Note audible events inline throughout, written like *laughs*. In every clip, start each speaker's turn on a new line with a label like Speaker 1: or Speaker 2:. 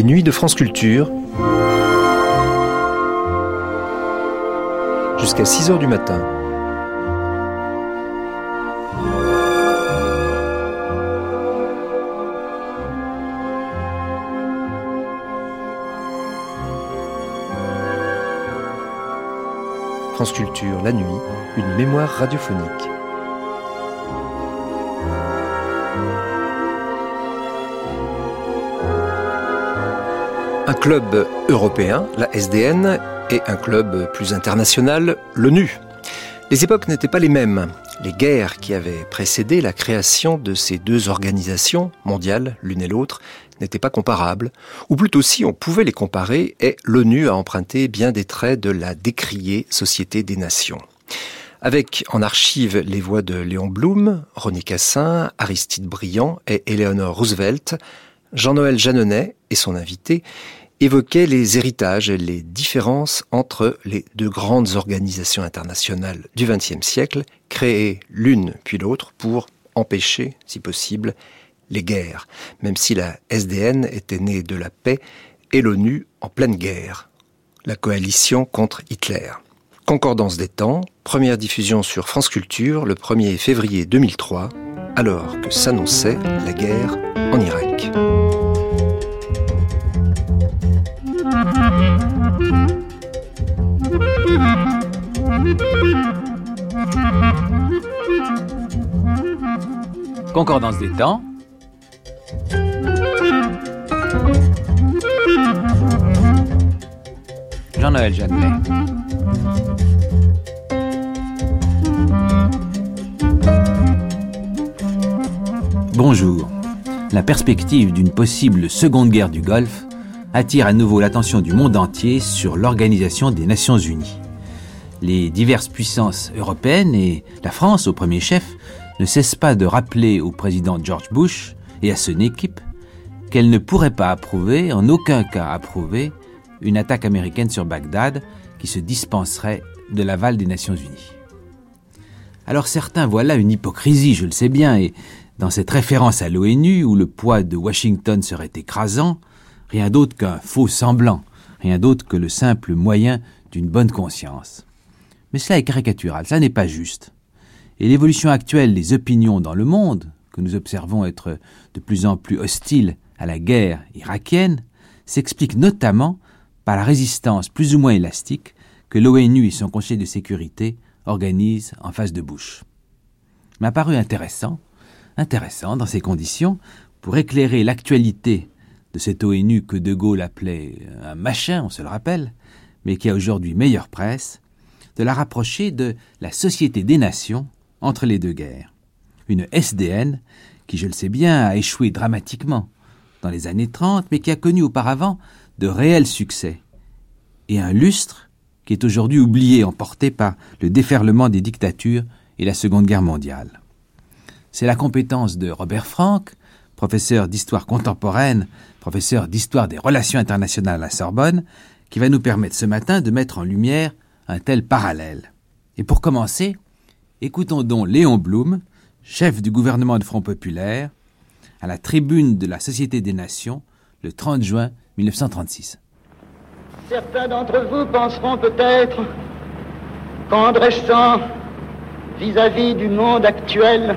Speaker 1: Les nuits de France Culture. Jusqu'à 6 heures du matin. France Culture, la nuit, une mémoire radiophonique. Un club européen, la SDN, et un club plus international, l'ONU. Les époques n'étaient pas les mêmes. Les guerres qui avaient précédé la création de ces deux organisations mondiales, l'une et l'autre, n'étaient pas comparables, ou plutôt si on pouvait les comparer, et l'ONU a emprunté bien des traits de la décriée Société des Nations. Avec en archive les voix de Léon Blum, René Cassin, Aristide Briand et Eleanor Roosevelt, Jean-Noël Jeanneney et son invité évoquait les héritages et les différences entre les deux grandes organisations internationales du XXe siècle, créées l'une puis l'autre pour empêcher, si possible, les guerres, même si la SDN était née de la paix et l'ONU en pleine guerre, la coalition contre Hitler. Concordance des temps, première diffusion sur France Culture le 1er février 2003, alors que s'annonçait la guerre en
Speaker 2: Concordance des temps. Jean-Noël Jeannet. Bonjour. La perspective d'une possible seconde guerre du Golfe attire à nouveau l'attention du monde entier sur l'Organisation des Nations Unies. Les diverses puissances européennes et la France au premier chef ne cessent pas de rappeler au président George Bush et à son équipe qu'elle ne pourrait pas approuver, en aucun cas approuver, une attaque américaine sur Bagdad qui se dispenserait de l'aval des Nations Unies. Alors certains voient là une hypocrisie, je le sais bien, et dans cette référence à l'ONU où le poids de Washington serait écrasant, rien d'autre qu'un faux semblant, rien d'autre que le simple moyen d'une bonne conscience. Mais cela est caricatural, ça n'est pas juste. Et l'évolution actuelle des opinions dans le monde, que nous observons être de plus en plus hostile à la guerre irakienne, s'explique notamment par la résistance plus ou moins élastique que l'ONU et son Conseil de sécurité organisent en face de Bush. M'a paru intéressant, intéressant dans ces conditions, pour éclairer l'actualité de cette ONU que De Gaulle appelait un machin, on se le rappelle, mais qui a aujourd'hui meilleure presse, de la rapprocher de la Société des Nations entre les deux guerres. Une SDN qui, je le sais bien, a échoué dramatiquement dans les années 30, mais qui a connu auparavant de réels succès. Et un lustre qui est aujourd'hui oublié, emporté par le déferlement des dictatures et la Seconde Guerre mondiale. C'est la compétence de Robert Frank, professeur d'histoire contemporaine, professeur d'histoire des relations internationales à la Sorbonne, qui va nous permettre ce matin de mettre en lumière un tel parallèle. Et pour commencer, écoutons donc Léon Blum, chef du gouvernement de Front Populaire, à la tribune de la Société des Nations le 30 juin 1936.
Speaker 3: Certains d'entre vous penseront peut-être qu'en dressant vis-à-vis du monde actuel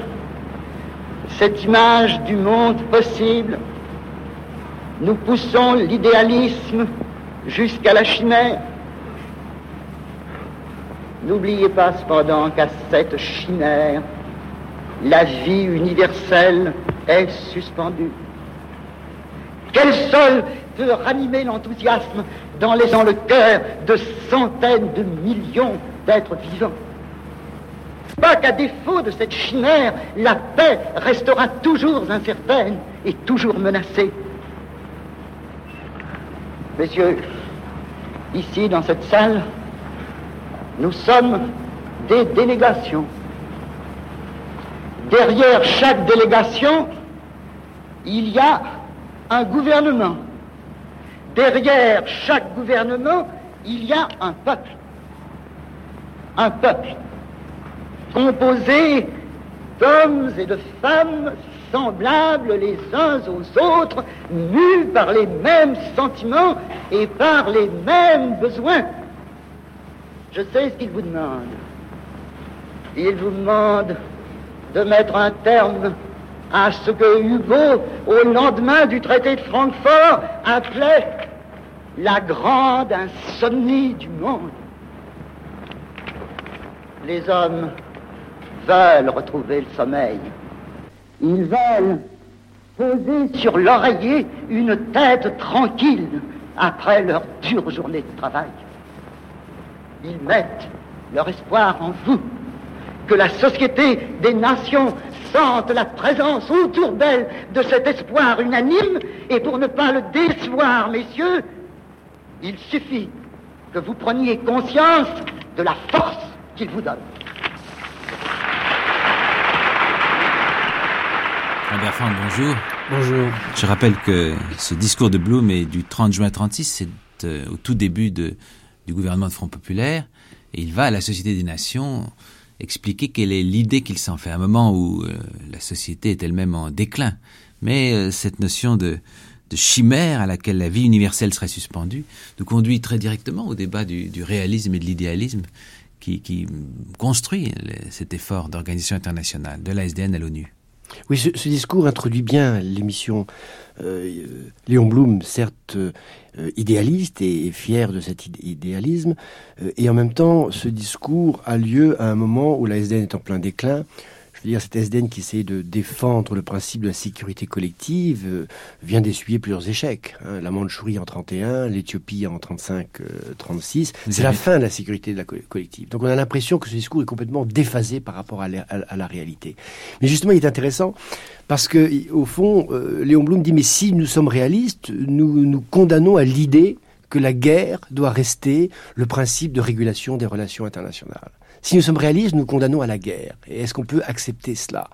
Speaker 3: cette image du monde possible, nous poussons l'idéalisme jusqu'à la chimère. N'oubliez pas cependant qu'à cette chimère, la vie universelle est suspendue. Quel sol peut ranimer l'enthousiasme dans laissant le cœur de centaines de millions d'êtres vivants? Pas qu'à défaut de cette chimère, la paix restera toujours incertaine et toujours menacée. Messieurs, ici dans cette salle, nous sommes des délégations. Derrière chaque délégation, il y a un gouvernement. Derrière chaque gouvernement, il y a un peuple. Un peuple composé d'hommes et de femmes semblables les uns aux autres, mus par les mêmes sentiments et par les mêmes besoins. Je sais ce qu'il vous demande. Il vous demande de mettre un terme à ce que Hugo, au lendemain du traité de Francfort, appelait la grande insomnie du monde. Les hommes veulent retrouver le sommeil. Ils veulent poser sur l'oreiller une tête tranquille après leur dure journée de travail. Ils mettent leur espoir en vous, que la société des nations sente la présence autour d'elle de cet espoir unanime, et pour ne pas le décevoir, messieurs, il suffit que vous preniez conscience de la force qu'il vous donne.
Speaker 2: Albert Franck, bonjour.
Speaker 4: Bonjour.
Speaker 2: Je rappelle que ce discours de Blum est du 30 juin 36, c'est euh, au tout début de, du gouvernement de Front Populaire, et il va à la Société des Nations expliquer quelle est l'idée qu'il s'en fait, à un moment où euh, la société est elle-même en déclin. Mais euh, cette notion de, de, chimère à laquelle la vie universelle serait suspendue nous conduit très directement au débat du, du réalisme et de l'idéalisme qui, qui, construit cet effort d'organisation internationale, de la SDN à l'ONU.
Speaker 4: Oui, ce, discours introduit bien l'émission. Euh, Léon Blum, certes euh, idéaliste et, et, fier de cet idéalisme, euh, et en même temps, ce discours a lieu à un moment où la SDN est en plein déclin. Je veux dire, cette SDN qui essaie de défendre le principe de la sécurité collective euh, vient d'essuyer plusieurs échecs. Hein. La Mandchourie en 31, l'Éthiopie en 35-36. Euh, C'est la fin de la sécurité de la collective. Donc on a l'impression que ce discours est complètement déphasé par rapport à la, à, à la réalité. Mais justement, il est intéressant parce que, au fond, euh, Léon Blum dit, mais si nous sommes réalistes, nous nous condamnons à l'idée que la guerre doit rester le principe de régulation des relations internationales. Si nous sommes réalistes, nous condamnons à la guerre. Et est-ce qu'on peut accepter cela?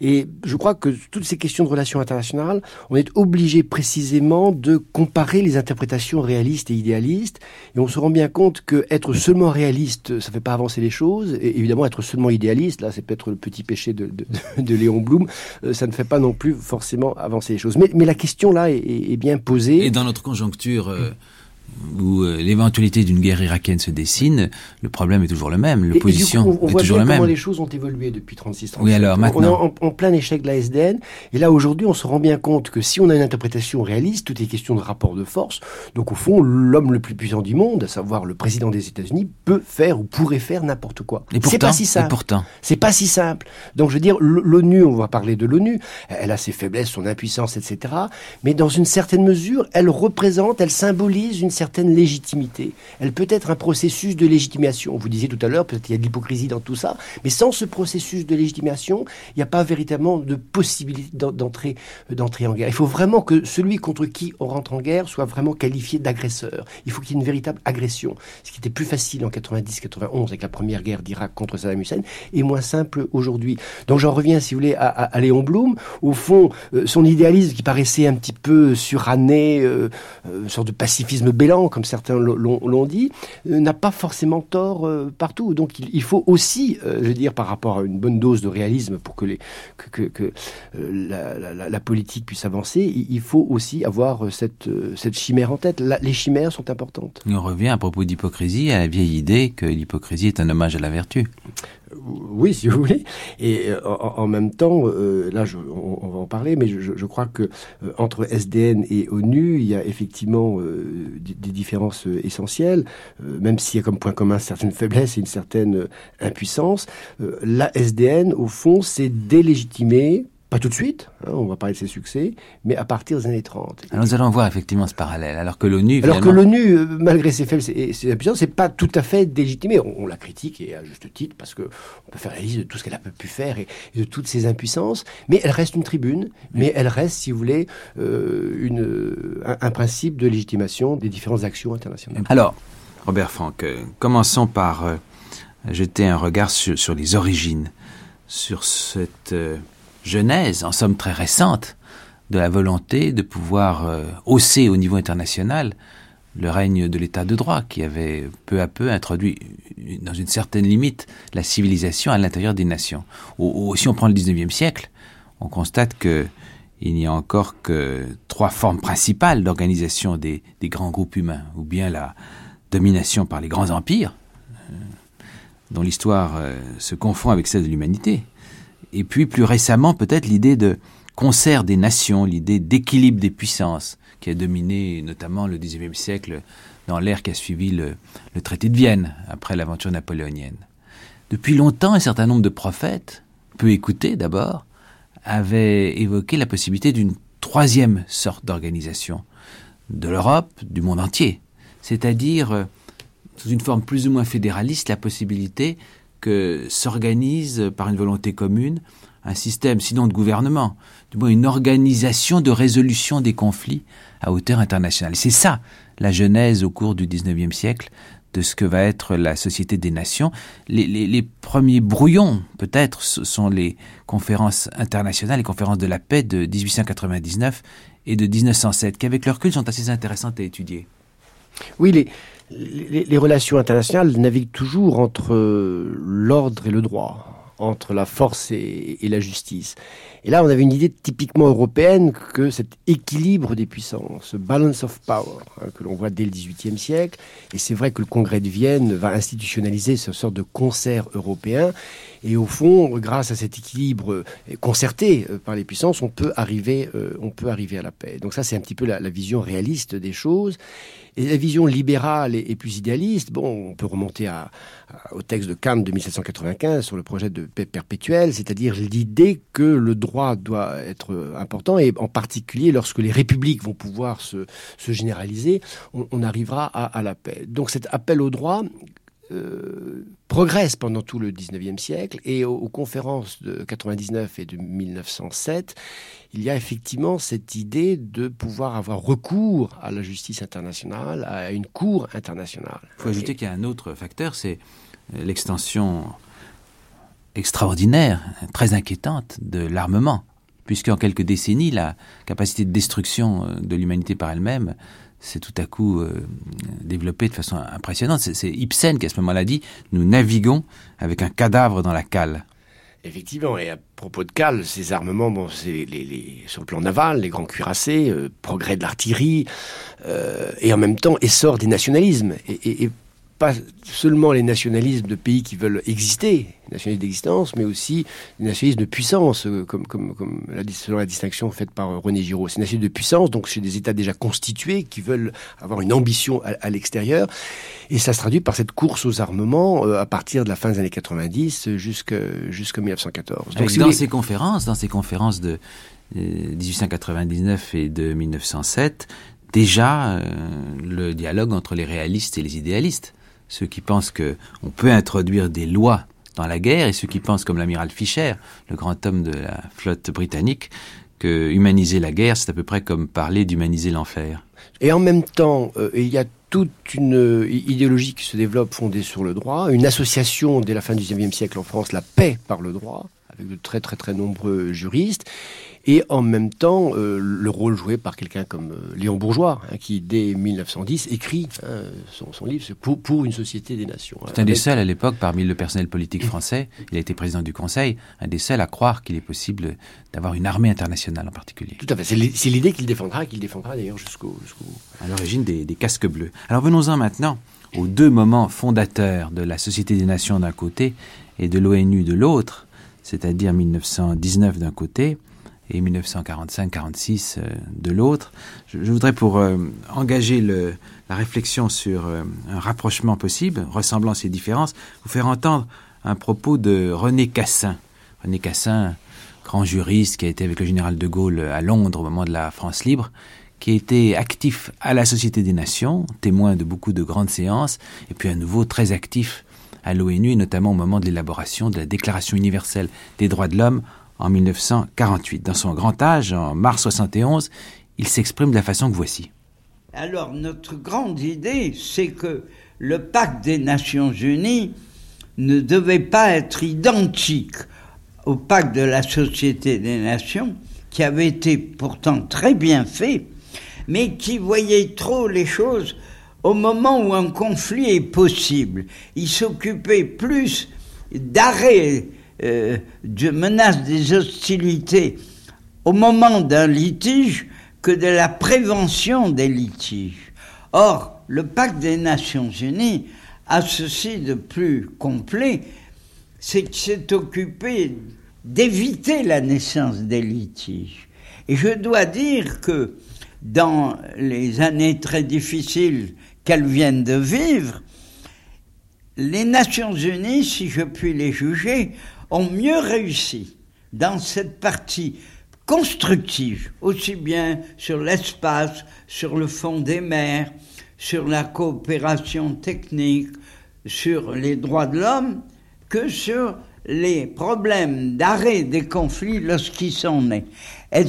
Speaker 4: Et je crois que toutes ces questions de relations internationales, on est obligé précisément de comparer les interprétations réalistes et idéalistes. Et on se rend bien compte que être seulement réaliste, ça ne fait pas avancer les choses. Et évidemment, être seulement idéaliste, là, c'est peut-être le petit péché de, de, *laughs* de, Léon Blum, ça ne fait pas non plus forcément avancer les choses. Mais, mais la question là est, est, bien posée.
Speaker 2: Et dans notre conjoncture. Euh où euh, l'éventualité d'une guerre irakienne se dessine, le problème est toujours le même, l'opposition
Speaker 4: est
Speaker 2: voit toujours
Speaker 4: bien
Speaker 2: le même.
Speaker 4: Comment les choses ont évolué depuis 36 37
Speaker 2: Oui, alors maintenant.
Speaker 4: On est en, en, plein échec de la SDN, et là aujourd'hui, on se rend bien compte que si on a une interprétation réaliste, tout est question de rapport de force. Donc au fond, l'homme le plus puissant du monde, à savoir le président des États-Unis, peut faire ou pourrait faire n'importe quoi.
Speaker 2: C'est
Speaker 4: pas si simple.
Speaker 2: Et pourtant.
Speaker 4: C'est pas si simple. Donc je veux dire, l'ONU, on va parler de l'ONU, elle a ses faiblesses, son impuissance, etc. Mais dans une certaine mesure, elle représente, elle symbolise une certaine légitimité elle peut être un processus de légitimation. Vous disiez tout à l'heure, peut-être qu'il y a de l'hypocrisie dans tout ça, mais sans ce processus de légitimation, il n'y a pas véritablement de possibilité d'entrer d'entrer en guerre. Il faut vraiment que celui contre qui on rentre en guerre soit vraiment qualifié d'agresseur. Il faut qu'il y ait une véritable agression, ce qui était plus facile en 90-91 avec la première guerre d'Irak contre Saddam Hussein, et moins simple aujourd'hui. Donc j'en reviens, si vous voulez, à, à, à, Léon Blum. Au fond, euh, son idéalisme qui paraissait un petit peu suranné, euh, euh, une sorte de pacifisme bélant, comme certains l'ont dit, euh, n'a pas forcément tort euh, partout. Donc il, faut aussi, euh, je veux dire, par rapport à une bonne dose de réalisme pour que, la, politique puisse avancer, il, faut aussi avoir cette, chimère en tête. Les chimères sont importantes.
Speaker 2: On revient à propos d'hypocrisie à la vieille idée que l'hypocrisie est un hommage à la vertu
Speaker 4: oui, si vous voulez. Et euh, en, même temps, euh, là, on, va en parler, mais je, crois que euh, entre SDN et ONU, il y a effectivement des, des, différences essentielles, même s'il y a comme point commun certaines *laughs* faiblesses et une certaine impuissance. la SDN, au fond, c'est délégitimer pas tout de suite, hein, on va parler de ses succès, mais à partir des années 30.
Speaker 2: Alors nous allons voir effectivement ce parallèle, alors que l'ONU...
Speaker 4: Alors que l'ONU, euh, malgré ses faibles et ses impuissances, c'est pas tout à fait légitimé. On, on, la critique, et à juste titre, parce que on peut faire la liste de tout ce qu'elle a pu faire et, et, de toutes ses impuissances, mais elle reste une tribune, mais elle reste, si vous voulez, euh, une, un, un, principe de légitimation des différentes actions internationales.
Speaker 2: Alors, Robert Franck, euh, commençons par euh, jeter un regard sur, sur, les origines, sur cette euh, genèse, en somme très récente, de la volonté de pouvoir euh, hausser au niveau international le règne de l'état de droit qui avait peu à peu introduit dans une certaine limite la civilisation à l'intérieur des nations. Ou, si on prend le 19e siècle, on constate que il n'y a encore que trois formes principales d'organisation des, grands groupes humains, ou bien la domination par les grands empires, euh, dont l'histoire euh, se confond avec celle de l'humanité, et puis plus récemment peut-être l'idée de concert des nations, l'idée d'équilibre des puissances, qui a dominé notamment le XIXe siècle dans l'ère qui a suivi le, traité de Vienne, après l'aventure napoléonienne. Depuis longtemps, un certain nombre de prophètes, peu écoutés d'abord, avait évoqué la possibilité d'une troisième sorte d'organisation de l'Europe, du monde entier, c'est-à-dire euh, sous une forme plus ou moins fédéraliste la possibilité s'organise par une volonté commune un système, sinon de gouvernement, du moins une organisation de résolution des conflits à hauteur internationale. C'est ça la genèse au cours du XIXe siècle de ce que va être la Société des Nations. Les, premiers brouillons, peut-être, sont les conférences internationales, les conférences de la paix de 1899 et de 1907, qui avec leur recul sont assez intéressantes à étudier.
Speaker 4: Oui, les, les relations internationales naviguent toujours entre l'ordre et le droit entre la force et, la justice. Et là, on avait une idée typiquement européenne que cet équilibre des puissances, ce balance of power, hein, que l'on voit dès le XVIIIe siècle, et c'est vrai que le Congrès de Vienne va institutionnaliser ce sorte de concert européen, et au fond, grâce à cet équilibre euh, concerté euh, par les puissances, on peut arriver, euh, on peut arriver à la paix. Donc ça, c'est un petit peu la vision réaliste des choses. Et la vision libérale et, plus idéaliste, bon, on peut remonter au texte de Kant de 1795 sur le projet de paix perpétuelle, c'est-à-dire l'idée que le droit doit être important, et en particulier lorsque les républiques vont pouvoir se, se généraliser, on, arrivera à, la paix. Donc cet appel au droit euh, progresse pendant tout le 19e siècle et aux, conférences de 99 et de 1907, il y a effectivement cette idée de pouvoir avoir recours à la justice internationale, à une cour internationale.
Speaker 2: Il faut ajouter qu'il y a un autre facteur, c'est l'extension extraordinaire, très inquiétante de l'armement, puisqu'en quelques décennies, la capacité de destruction euh, de l'humanité par elle-même c'est tout à coup euh, développé de façon impressionnante. C'est Ibsen qui à ce moment-là dit nous naviguons avec un cadavre dans la cale.
Speaker 4: Effectivement, et à propos de cale, ces armements, bon, c'est les, sur le plan naval, les grands cuirassés, euh, progrès de l'artillerie, euh, et en même temps essor des nationalismes. Pas seulement les nationalismes de pays qui veulent exister, les nationalismes d'existence, mais aussi les nationalismes de puissance, euh, comme, comme, comme la, selon la distinction faite par euh, René Giraud. C'est nationalismes de puissance, donc chez des États déjà constitués qui veulent avoir une ambition à, l'extérieur. Et ça se traduit par cette course aux armements euh, à partir de la fin des années 90 jusqu'en 1914.
Speaker 2: Donc, dans ces conférences, dans ces conférences de 1899 et de 1907, déjà le dialogue entre les réalistes et les idéalistes ceux qui pensent qu'on peut introduire des lois dans la guerre et ceux qui pensent, comme l'amiral Fischer, le grand homme de la flotte britannique, que humaniser la guerre, c'est à peu près comme parler d'humaniser l'enfer.
Speaker 4: Et en même temps, euh, il y a toute une euh, idéologie qui se développe fondée sur le droit, une association dès la fin du XIXe siècle en France, la paix par le droit, avec de très très très nombreux juristes, et en même temps euh, le rôle joué par quelqu'un comme euh, Léon Bourgeois, hein, qui dès 1910 écrit hein, son, livre pour, pour, une société des nations.
Speaker 2: C'est un des seuls à l'époque, parmi le personnel politique français, il a été président du Conseil, un des seuls à croire qu'il est possible d'avoir une armée internationale en particulier.
Speaker 4: Tout à fait, c'est l'idée qu'il défendra, qu'il défendra d'ailleurs jusqu'au...
Speaker 2: à l'origine des, des casques bleus. Alors venons-en maintenant aux deux moments fondateurs de la Société des Nations d'un côté et de l'ONU de l'autre, c'est-à-dire 1919 d'un côté et 1945-46 euh, de l'autre. Je, voudrais, pour euh, engager la réflexion sur euh, un rapprochement possible, ressemblance et différence, vous faire entendre un propos de René Cassin. René Cassin, grand juriste qui a été avec le général de Gaulle à Londres au moment de la France libre, qui a été actif à la Société des Nations, témoin de beaucoup de grandes séances, et puis à nouveau très actif à l'ONU, et notamment au moment de l'élaboration de la Déclaration universelle des droits de l'homme en 1948. Dans son grand âge, en mars 71, il s'exprime de la façon que voici.
Speaker 5: Alors notre grande idée, c'est que le pacte des Nations Unies ne devait pas être identique au pacte de la Société des Nations, qui avait été pourtant très bien fait, mais qui voyait trop les choses au moment où un conflit est possible. Il s'occupait plus d'arrêt euh, de menace des hostilités au moment d'un litige que de la prévention des litiges. Or, le pacte des Nations Unies a ceci de plus complet, c'est qu'il s'est occupé d'éviter la naissance des litiges. Et je dois dire que dans les années très difficiles qu'elles viennent de vivre, les Nations Unies, si je puis les juger, ont mieux réussi dans cette partie constructive, aussi bien sur l'espace, sur le fond des mers, sur la coopération technique, sur les droits de l'homme, que sur les problèmes d'arrêt des conflits lorsqu'ils sont nés. Elle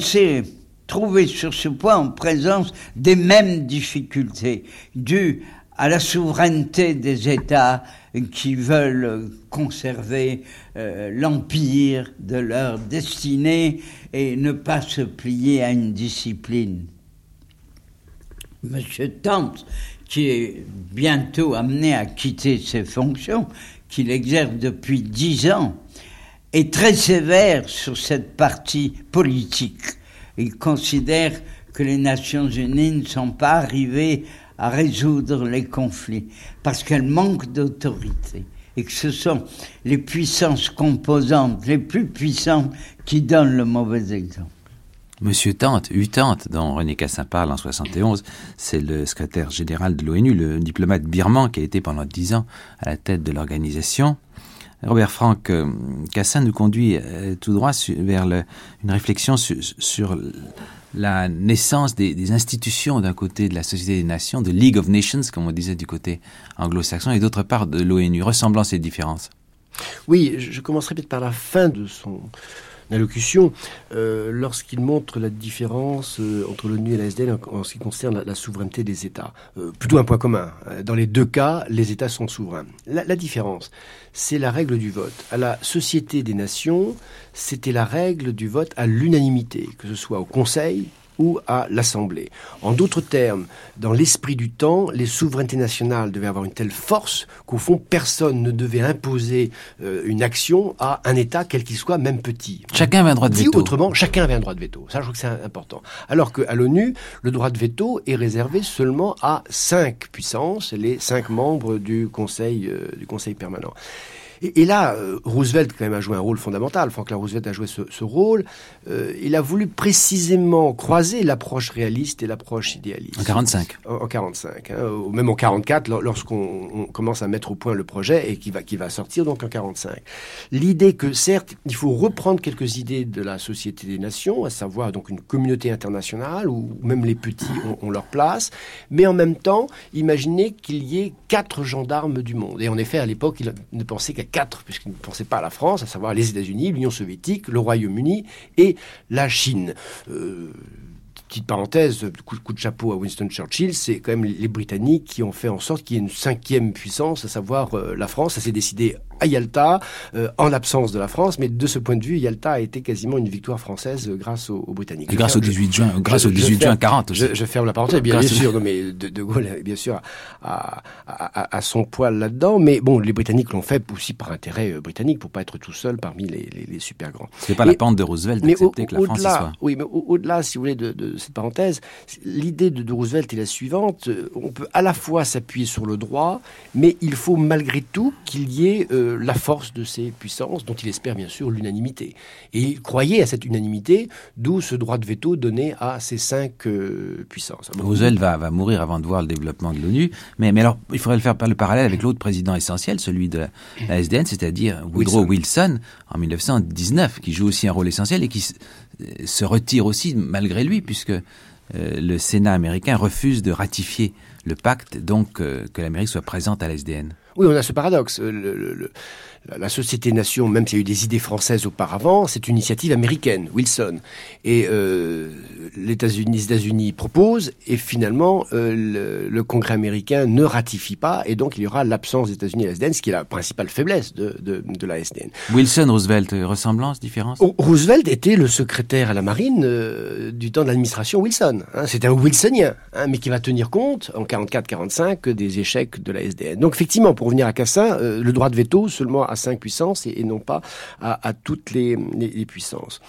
Speaker 5: trouvée sur ce point en présence des mêmes difficultés dues à la souveraineté des États qui veulent conserver euh, l'empire de leur destinée et ne pas se plier à une discipline. Monsieur Tant, qui est bientôt amené à quitter ses fonctions, qu'il exerce depuis dix ans, est très sévère sur cette partie politique. Il considère que les Nations Unies ne sont pas arrivées à résoudre les conflits parce qu'elles manquent d'autorité et que ce sont les puissances composantes les plus puissantes qui donnent le mauvais exemple.
Speaker 2: Monsieur Tante, Utante, dont René Cassin parle en 71, c'est le secrétaire général de l'ONU, le diplomate birman qui a été pendant dix ans à la tête de l'organisation. Robert Franck euh, Cassin nous conduit euh, tout droit vers une réflexion sur, la naissance des, institutions d'un côté de la Société des Nations, de League of Nations, comme on disait du côté anglo-saxon, et d'autre part de l'ONU. Ressemblances et différences.
Speaker 4: Oui, je commencerai peut-être par la fin de son allocution, euh, lorsqu'il montre la différence euh, entre l'ONU et la SDN en, ce qui concerne la, souveraineté des États. Euh, plutôt un point commun. Dans les deux cas, les États sont souverains. La différence, c'est la règle du vote. À la Société des Nations, c'était la règle du vote à l'unanimité, que ce soit au Conseil, ou à l'Assemblée. En d'autres termes, dans l'esprit du temps, les souverainetés nationales devaient avoir une telle force qu'au fond, personne ne devait imposer euh, une action à un État, quel qu'il soit, même petit.
Speaker 2: Chacun avait un droit de veto.
Speaker 4: Dit autrement, chacun avait un droit de veto. Ça, je trouve que c'est important. Alors qu'à l'ONU, le droit de veto est réservé seulement à cinq puissances, les cinq membres du Conseil, euh, du conseil permanent. Et, là, euh, Roosevelt quand même a joué un rôle fondamental. Franklin Roosevelt a joué ce, rôle. Euh, il a voulu précisément croiser l'approche réaliste et l'approche idéaliste.
Speaker 2: En 45.
Speaker 4: En, en 45, hein, même en 44, lorsqu'on commence à mettre au point le projet et qui va qui va sortir donc en 45. L'idée que certes, il faut reprendre quelques idées de la Société des Nations, à savoir donc une communauté internationale où même les petits ont, ont leur place, mais en même temps, imaginer qu'il y ait quatre gendarmes du monde. Et en effet, à l'époque, il ne pensait qu'à quatre, puisqu'il ne pensait pas à la France, à savoir les États-Unis, l'Union soviétique, le Royaume-Uni et la Chine. Euh, petite parenthèse, coup, coup, de chapeau à Winston Churchill, c'est quand même les Britanniques qui ont fait en sorte qu'il y ait une cinquième puissance, à savoir euh, la France. Ça s'est décidé à Yalta, euh, en l'absence de la France, mais de ce point de vue, Yalta a été quasiment une victoire française euh, grâce aux, Britanniques.
Speaker 2: Et grâce au 18 juin, grâce au 18 juin 40
Speaker 4: aussi. Je, ferme la parenthèse, bien, sûr, non, mais de, Gaulle, bien sûr, a, a, son poil là-dedans, mais bon, les Britanniques l'ont fait aussi par intérêt britannique, pour pas être tout seul parmi les, les, super grands.
Speaker 2: C'est pas la pente de Roosevelt d'accepter que la France soit.
Speaker 4: Oui, mais au-delà, si vous voulez, de, de cette parenthèse, l'idée de, Roosevelt est la suivante. On peut à la fois s'appuyer sur le droit, mais il faut malgré tout qu'il y ait euh, la force de ces puissances, dont il espère bien sûr l'unanimité. Et il croyait à cette unanimité, d'où ce droit de veto donné à ces cinq euh, puissances.
Speaker 2: Roosevelt va, va, mourir avant de voir le développement de l'ONU, mais, mais alors il faudrait le faire le parallèle avec l'autre président essentiel, celui de la, SDN, c'est-à-dire Woodrow Wilson. en 1919, qui joue aussi un rôle essentiel et qui se retire aussi malgré lui, puisque euh, le Sénat américain refuse de ratifier le pacte, donc euh, que l'Amérique soit présente à l'SDN.
Speaker 4: Oui, on a ce paradoxe. Le, la Société-Nation, même s'il y a eu des idées françaises auparavant, c'est une initiative américaine, Wilson. Et euh, les États-Unis proposent, et finalement, euh, le, Congrès américain ne ratifie pas, et donc il y aura l'absence des États-Unis à la SDN, ce qui est la principale faiblesse de, de, de la SDN.
Speaker 2: Wilson, Roosevelt, euh, ressemblance, différence?
Speaker 4: Roosevelt était le secrétaire à la marine euh, du temps de l'administration Wilson. Hein, C'était un Wilsonien, hein, mais qui va tenir compte, en 44-45, des échecs de la SDN. Donc effectivement, pour revenir à Cassin, le droit de veto seulement à cinq puissances et, non pas à, toutes les, puissances.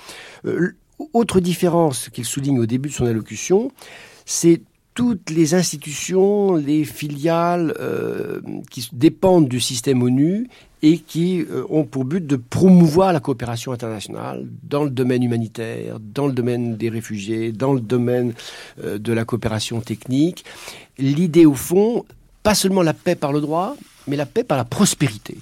Speaker 4: Euh, autre différence qu'il souligne au début de son allocution, c'est toutes les institutions, les filiales euh, qui dépendent du système ONU et qui euh, ont pour but de promouvoir la coopération internationale dans le domaine humanitaire, dans le domaine des réfugiés, dans le domaine de la coopération technique. L'idée au fond, pas seulement la paix par le droit, mais la paix par la prospérité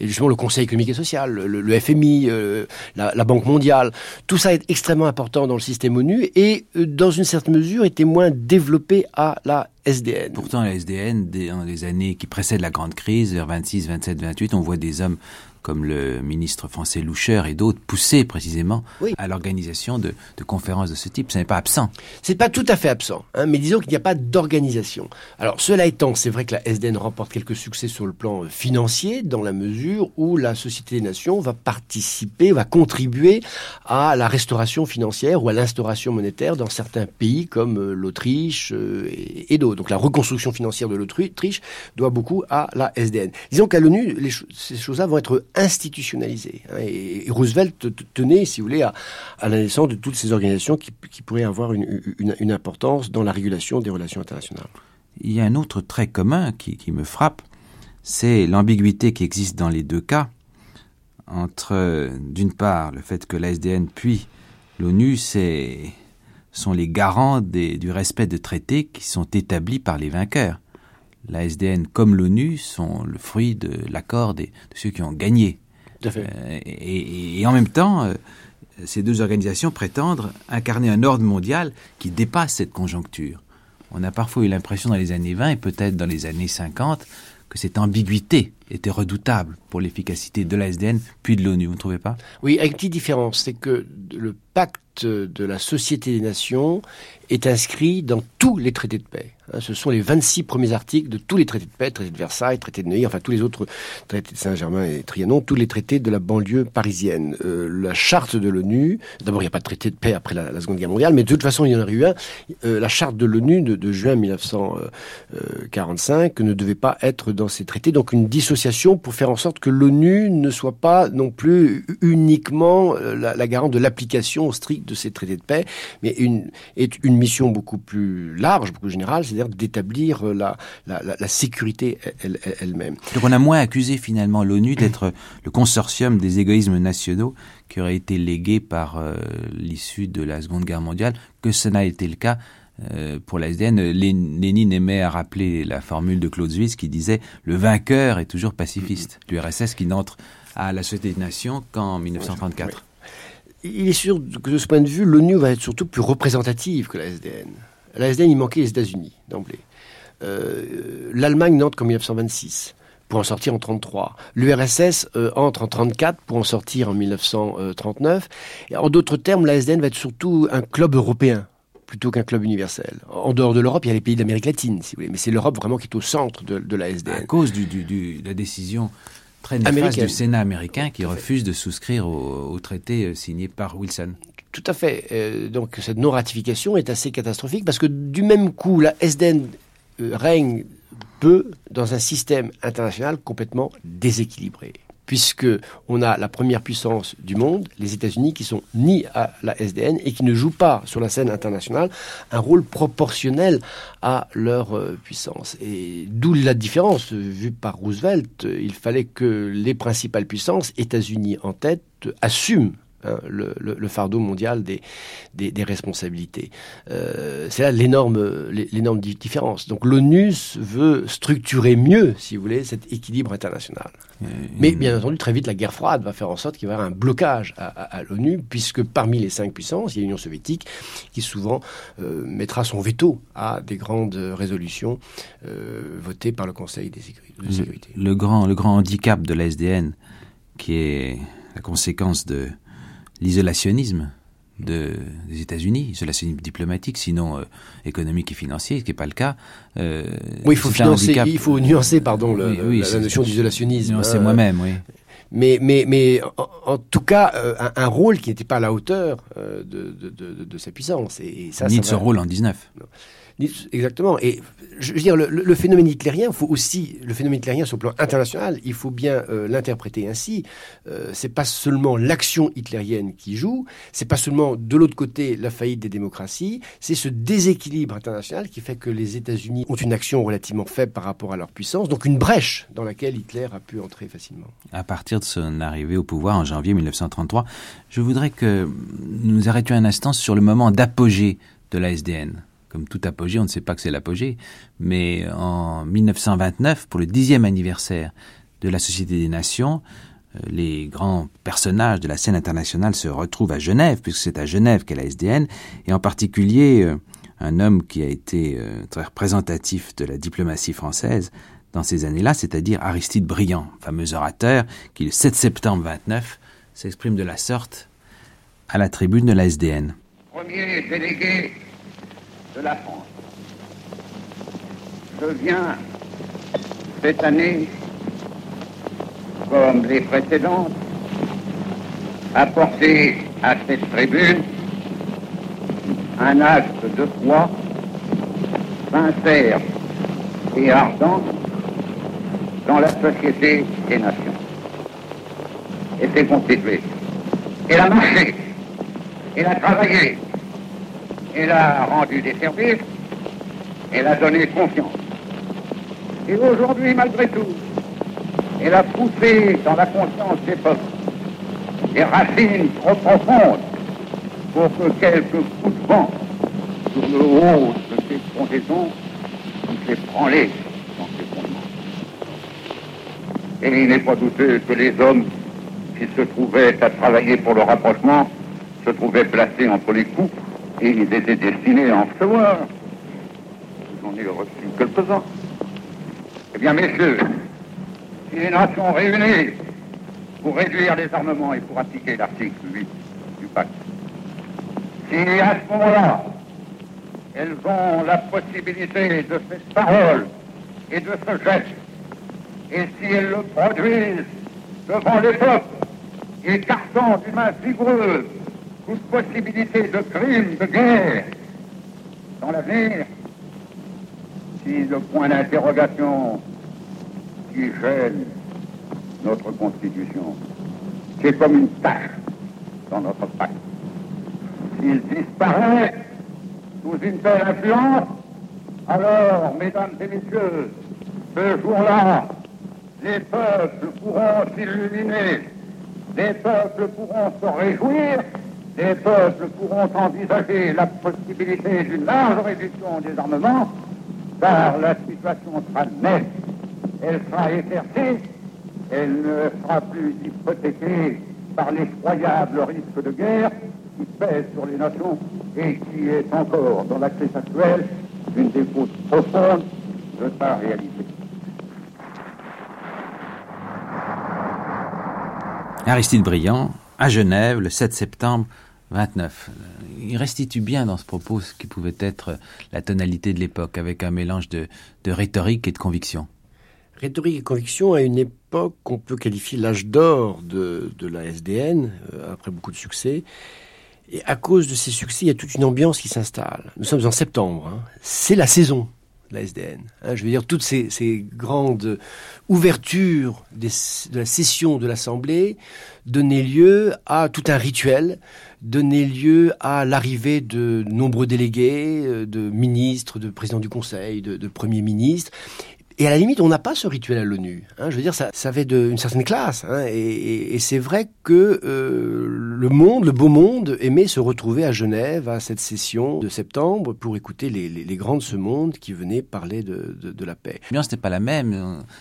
Speaker 4: et justement le Conseil économique et social, le, FMI, euh, la, Banque mondiale, tout ça est extrêmement important dans le système ONU et euh, dans une certaine mesure était moins développé à la SDN.
Speaker 2: Pourtant, la SDN, dans les années qui précèdent la grande crise, vers 26, 27, 28, on voit des hommes comme le ministre français Loucher et d'autres, poussés précisément à l'organisation de, conférences de ce type. Ce n'est pas absent.
Speaker 4: C'est pas tout à fait absent, hein, mais disons qu'il n'y a pas d'organisation. Alors, cela étant, c'est vrai que la SDN remporte quelques succès sur le plan euh, financier, dans la mesure où la Société des Nations va participer, va contribuer à la restauration financière ou à l'instauration monétaire dans certains pays comme euh, l'Autriche euh, et, d'autres. Donc, la reconstruction financière de l'Autriche doit beaucoup à la SDN. Disons qu'à l'ONU, ces choses-là vont être institutionnalisé. Hein, et, Roosevelt tenait, si vous voulez, à, la naissance de toutes ces organisations qui, pourraient avoir une, importance dans la régulation des relations internationales.
Speaker 2: Il y a un autre trait commun qui, me frappe, c'est l'ambiguïté qui existe dans les deux cas entre, d'une part, le fait que l'ASDN puis l'ONU sont les garants du respect des traités qui sont établis par les vainqueurs la SDN comme l'ONU sont le fruit de l'accord de ceux qui ont gagné.
Speaker 4: Euh,
Speaker 2: et, en même temps, euh, ces deux organisations prétendent incarner un ordre mondial qui dépasse cette conjoncture. On a parfois eu l'impression dans les années 20 et peut-être dans les années 50 que cette ambiguïté était redoutable pour l'efficacité de la SDN puis de l'ONU, vous ne trouvez pas?
Speaker 4: Oui, avec une petite différence, c'est que le pacte de la Société des Nations est inscrit dans tous les traités de paix. Hein, ce sont les 26 premiers articles de tous les traités de paix, traité de Versailles, traité de Neuilly, enfin tous les autres traités de Saint-Germain et Trianon, tous les traités de la banlieue parisienne. Euh, la charte de l'ONU, d'abord il n'y a pas de traité de paix après la, Seconde Guerre mondiale, mais de toute façon il y en a eu un. Euh, la charte de l'ONU de, juin 1945 ne devait pas être dans ces traités, donc une dissociation pour faire en sorte que l'ONU ne soit pas non plus uniquement euh, la, garante de l'application stricte de ces traités de paix, mais une, est une mission beaucoup plus large, beaucoup plus générale, c'est-à-dire d'établir euh, la, sécurité elle-même.
Speaker 2: Donc on a moins accusé finalement l'ONU d'être le consortium des égoïsmes nationaux qui aurait été légué par euh, l'issue de la Seconde Guerre mondiale, que ce n'a été le cas euh, pour la SDN. Lénine aimait à rappeler la formule de Claude Suisse qui disait le vainqueur est toujours pacifiste. L'URSS qui n'entre à la Société des Nations qu'en 1934.
Speaker 4: Il est sûr que de ce point de vue, l'ONU va être surtout plus représentative que la SDN. La SDN, il manquait les États-Unis d'emblée. Euh, L'Allemagne n'entre qu'en 1926 pour en sortir en 1933. L'URSS euh, entre en 1934 pour en sortir en 1939. Et en d'autres termes, la SDN va être surtout un club européen plutôt qu'un club universel. En dehors de l'Europe, il y a les pays d'Amérique latine, si vous voulez, mais c'est l'Europe vraiment qui est au centre de, la SDN.
Speaker 2: À cause de la décision très néfaste du Sénat américain qui refuse de souscrire au, traité euh, signé par Wilson.
Speaker 4: Tout à fait. Euh, donc cette non-ratification est assez catastrophique parce que du même coup, la SDN euh, règne peu dans un système international complètement déséquilibré puisque on a la première puissance du monde, les États-Unis, qui sont ni à la SDN et qui ne jouent pas sur la scène internationale un rôle proportionnel à leur euh, puissance. Et d'où la différence vue par Roosevelt. Il fallait que les principales puissances, États-Unis en tête, assument Hein, le, fardeau mondial des, des, responsabilités. Euh, c'est là l'énorme, l'énorme différence. Donc l'ONU veut structurer mieux, si vous voulez, cet équilibre international. Mais bien entendu, très vite, la guerre froide va faire en sorte qu'il va y avoir un blocage à, l'ONU, puisque parmi les cinq puissances, il y a l'Union soviétique qui souvent euh, mettra son veto à des grandes résolutions euh, votées par le Conseil de sécurité.
Speaker 2: Le, grand, le grand handicap de l'SDN, qui est la conséquence de, l'isolationnisme de, des États-Unis, isolationnisme diplomatique, sinon euh, économique et financier, ce qui n'est pas le cas.
Speaker 4: Euh, oui, il faut, il faut nuancer pardon, la, notion d'isolationnisme.
Speaker 2: Nuancer moi-même, oui.
Speaker 4: Mais, mais, mais en, tout cas, euh, un, rôle qui n'était pas à la hauteur de, de, de, sa puissance.
Speaker 2: Et, ça, Ni de ce rôle en 19.
Speaker 4: Exactement. Et je veux dire, le, phénomène hitlérien, faut aussi le phénomène hitlérien sur le plan international, il faut bien euh, l'interpréter ainsi. Euh, c'est pas seulement l'action hitlérienne qui joue, c'est pas seulement de l'autre côté la faillite des démocraties, c'est ce déséquilibre international qui fait que les États-Unis ont une action relativement faible par rapport à leur puissance, donc une brèche dans laquelle Hitler a pu entrer facilement.
Speaker 2: À partir de son arrivée au pouvoir en janvier 1933, je voudrais que nous arrêtions un instant sur le moment d'apogée de la SDN comme tout apogée, on ne sait pas que c'est l'apogée, mais en 1929, pour le dixième anniversaire de la Société des Nations, euh, les grands personnages de la scène internationale se retrouvent à Genève, puisque c'est à Genève qu'est la SDN, et en particulier euh, un homme qui a été euh, très représentatif de la diplomatie française dans ces années-là, c'est-à-dire Aristide Briand, fameux orateur, qui le 7 septembre 29 s'exprime de la sorte à la tribune de la SDN.
Speaker 6: Premier délégué de la France. Je viens cette année, comme les précédentes, apporter à cette tribune un acte de foi sincère et ardent dans la société des nations. Et c'est constitué. Elle a marché, elle a travaillé, elle a rendu des services, elle a donné confiance. Et aujourd'hui, malgré tout, elle a poussé dans la conscience des peuples des racines trop profondes pour que quelques coups de vent sur le haut de ces fondaisons puissent les dans ces fondements. Et il n'est pas douteux que les hommes qui se trouvaient à travailler pour le rapprochement se trouvaient placés entre les coups et ils étaient destinés à en recevoir. J'en ai reçu quelques-uns. Eh bien, messieurs, si les nations réunies pour réduire les armements et pour appliquer l'article 8 du pacte, si à ce moment-là, elles ont la possibilité de cette parole et de ce geste, et si elles le produisent devant les peuples, écartant d'une main vigoureuse toute possibilité de crime, de guerre. Dans l'avenir, si le point d'interrogation qui gêne notre Constitution, c'est comme une tâche dans notre pacte, s'il disparaît sous une telle influence, alors, mesdames et messieurs, ce jour-là, les peuples pourront s'illuminer, les peuples pourront se réjouir, les peuples pourront envisager la possibilité d'une large réduction des armements, car la situation sera nette, elle sera éclaircie, elle ne sera plus hypothéquée par l'effroyable risque de guerre qui pèse sur les nations et qui est encore, dans la crise actuelle, une des causes profondes de sa réalité.
Speaker 2: Aristide Briand, à Genève, le 7 septembre 29. Il restitue bien dans ce propos ce qui pouvait être la tonalité de l'époque, avec un mélange de, rhétorique et de conviction.
Speaker 4: Rhétorique et conviction à une époque qu'on peut qualifier l'âge d'or de, la SDN, euh, après beaucoup de succès. Et à cause de ces succès, il y a toute une ambiance qui s'installe. Nous sommes en septembre. Hein. C'est la saison la SDN. Hein. je veux dire, toutes ces, grandes ouvertures de la session de l'Assemblée donnaient lieu à tout un rituel donner lieu à l'arrivée de nombreux délégués, euh, de ministres, de présidents du Conseil, de premiers ministres. Et à la limite, on n'a pas ce rituel à l'ONU. Hein. Je veux dire, ça, ça avait de, une certaine classe. Hein. Et, et, c'est vrai que euh, le monde, le beau monde, aimait se retrouver à Genève à cette session de septembre pour écouter les, les, les grands de ce monde qui venaient parler de, de, de la paix.
Speaker 2: L'ambiance n'était pas la même.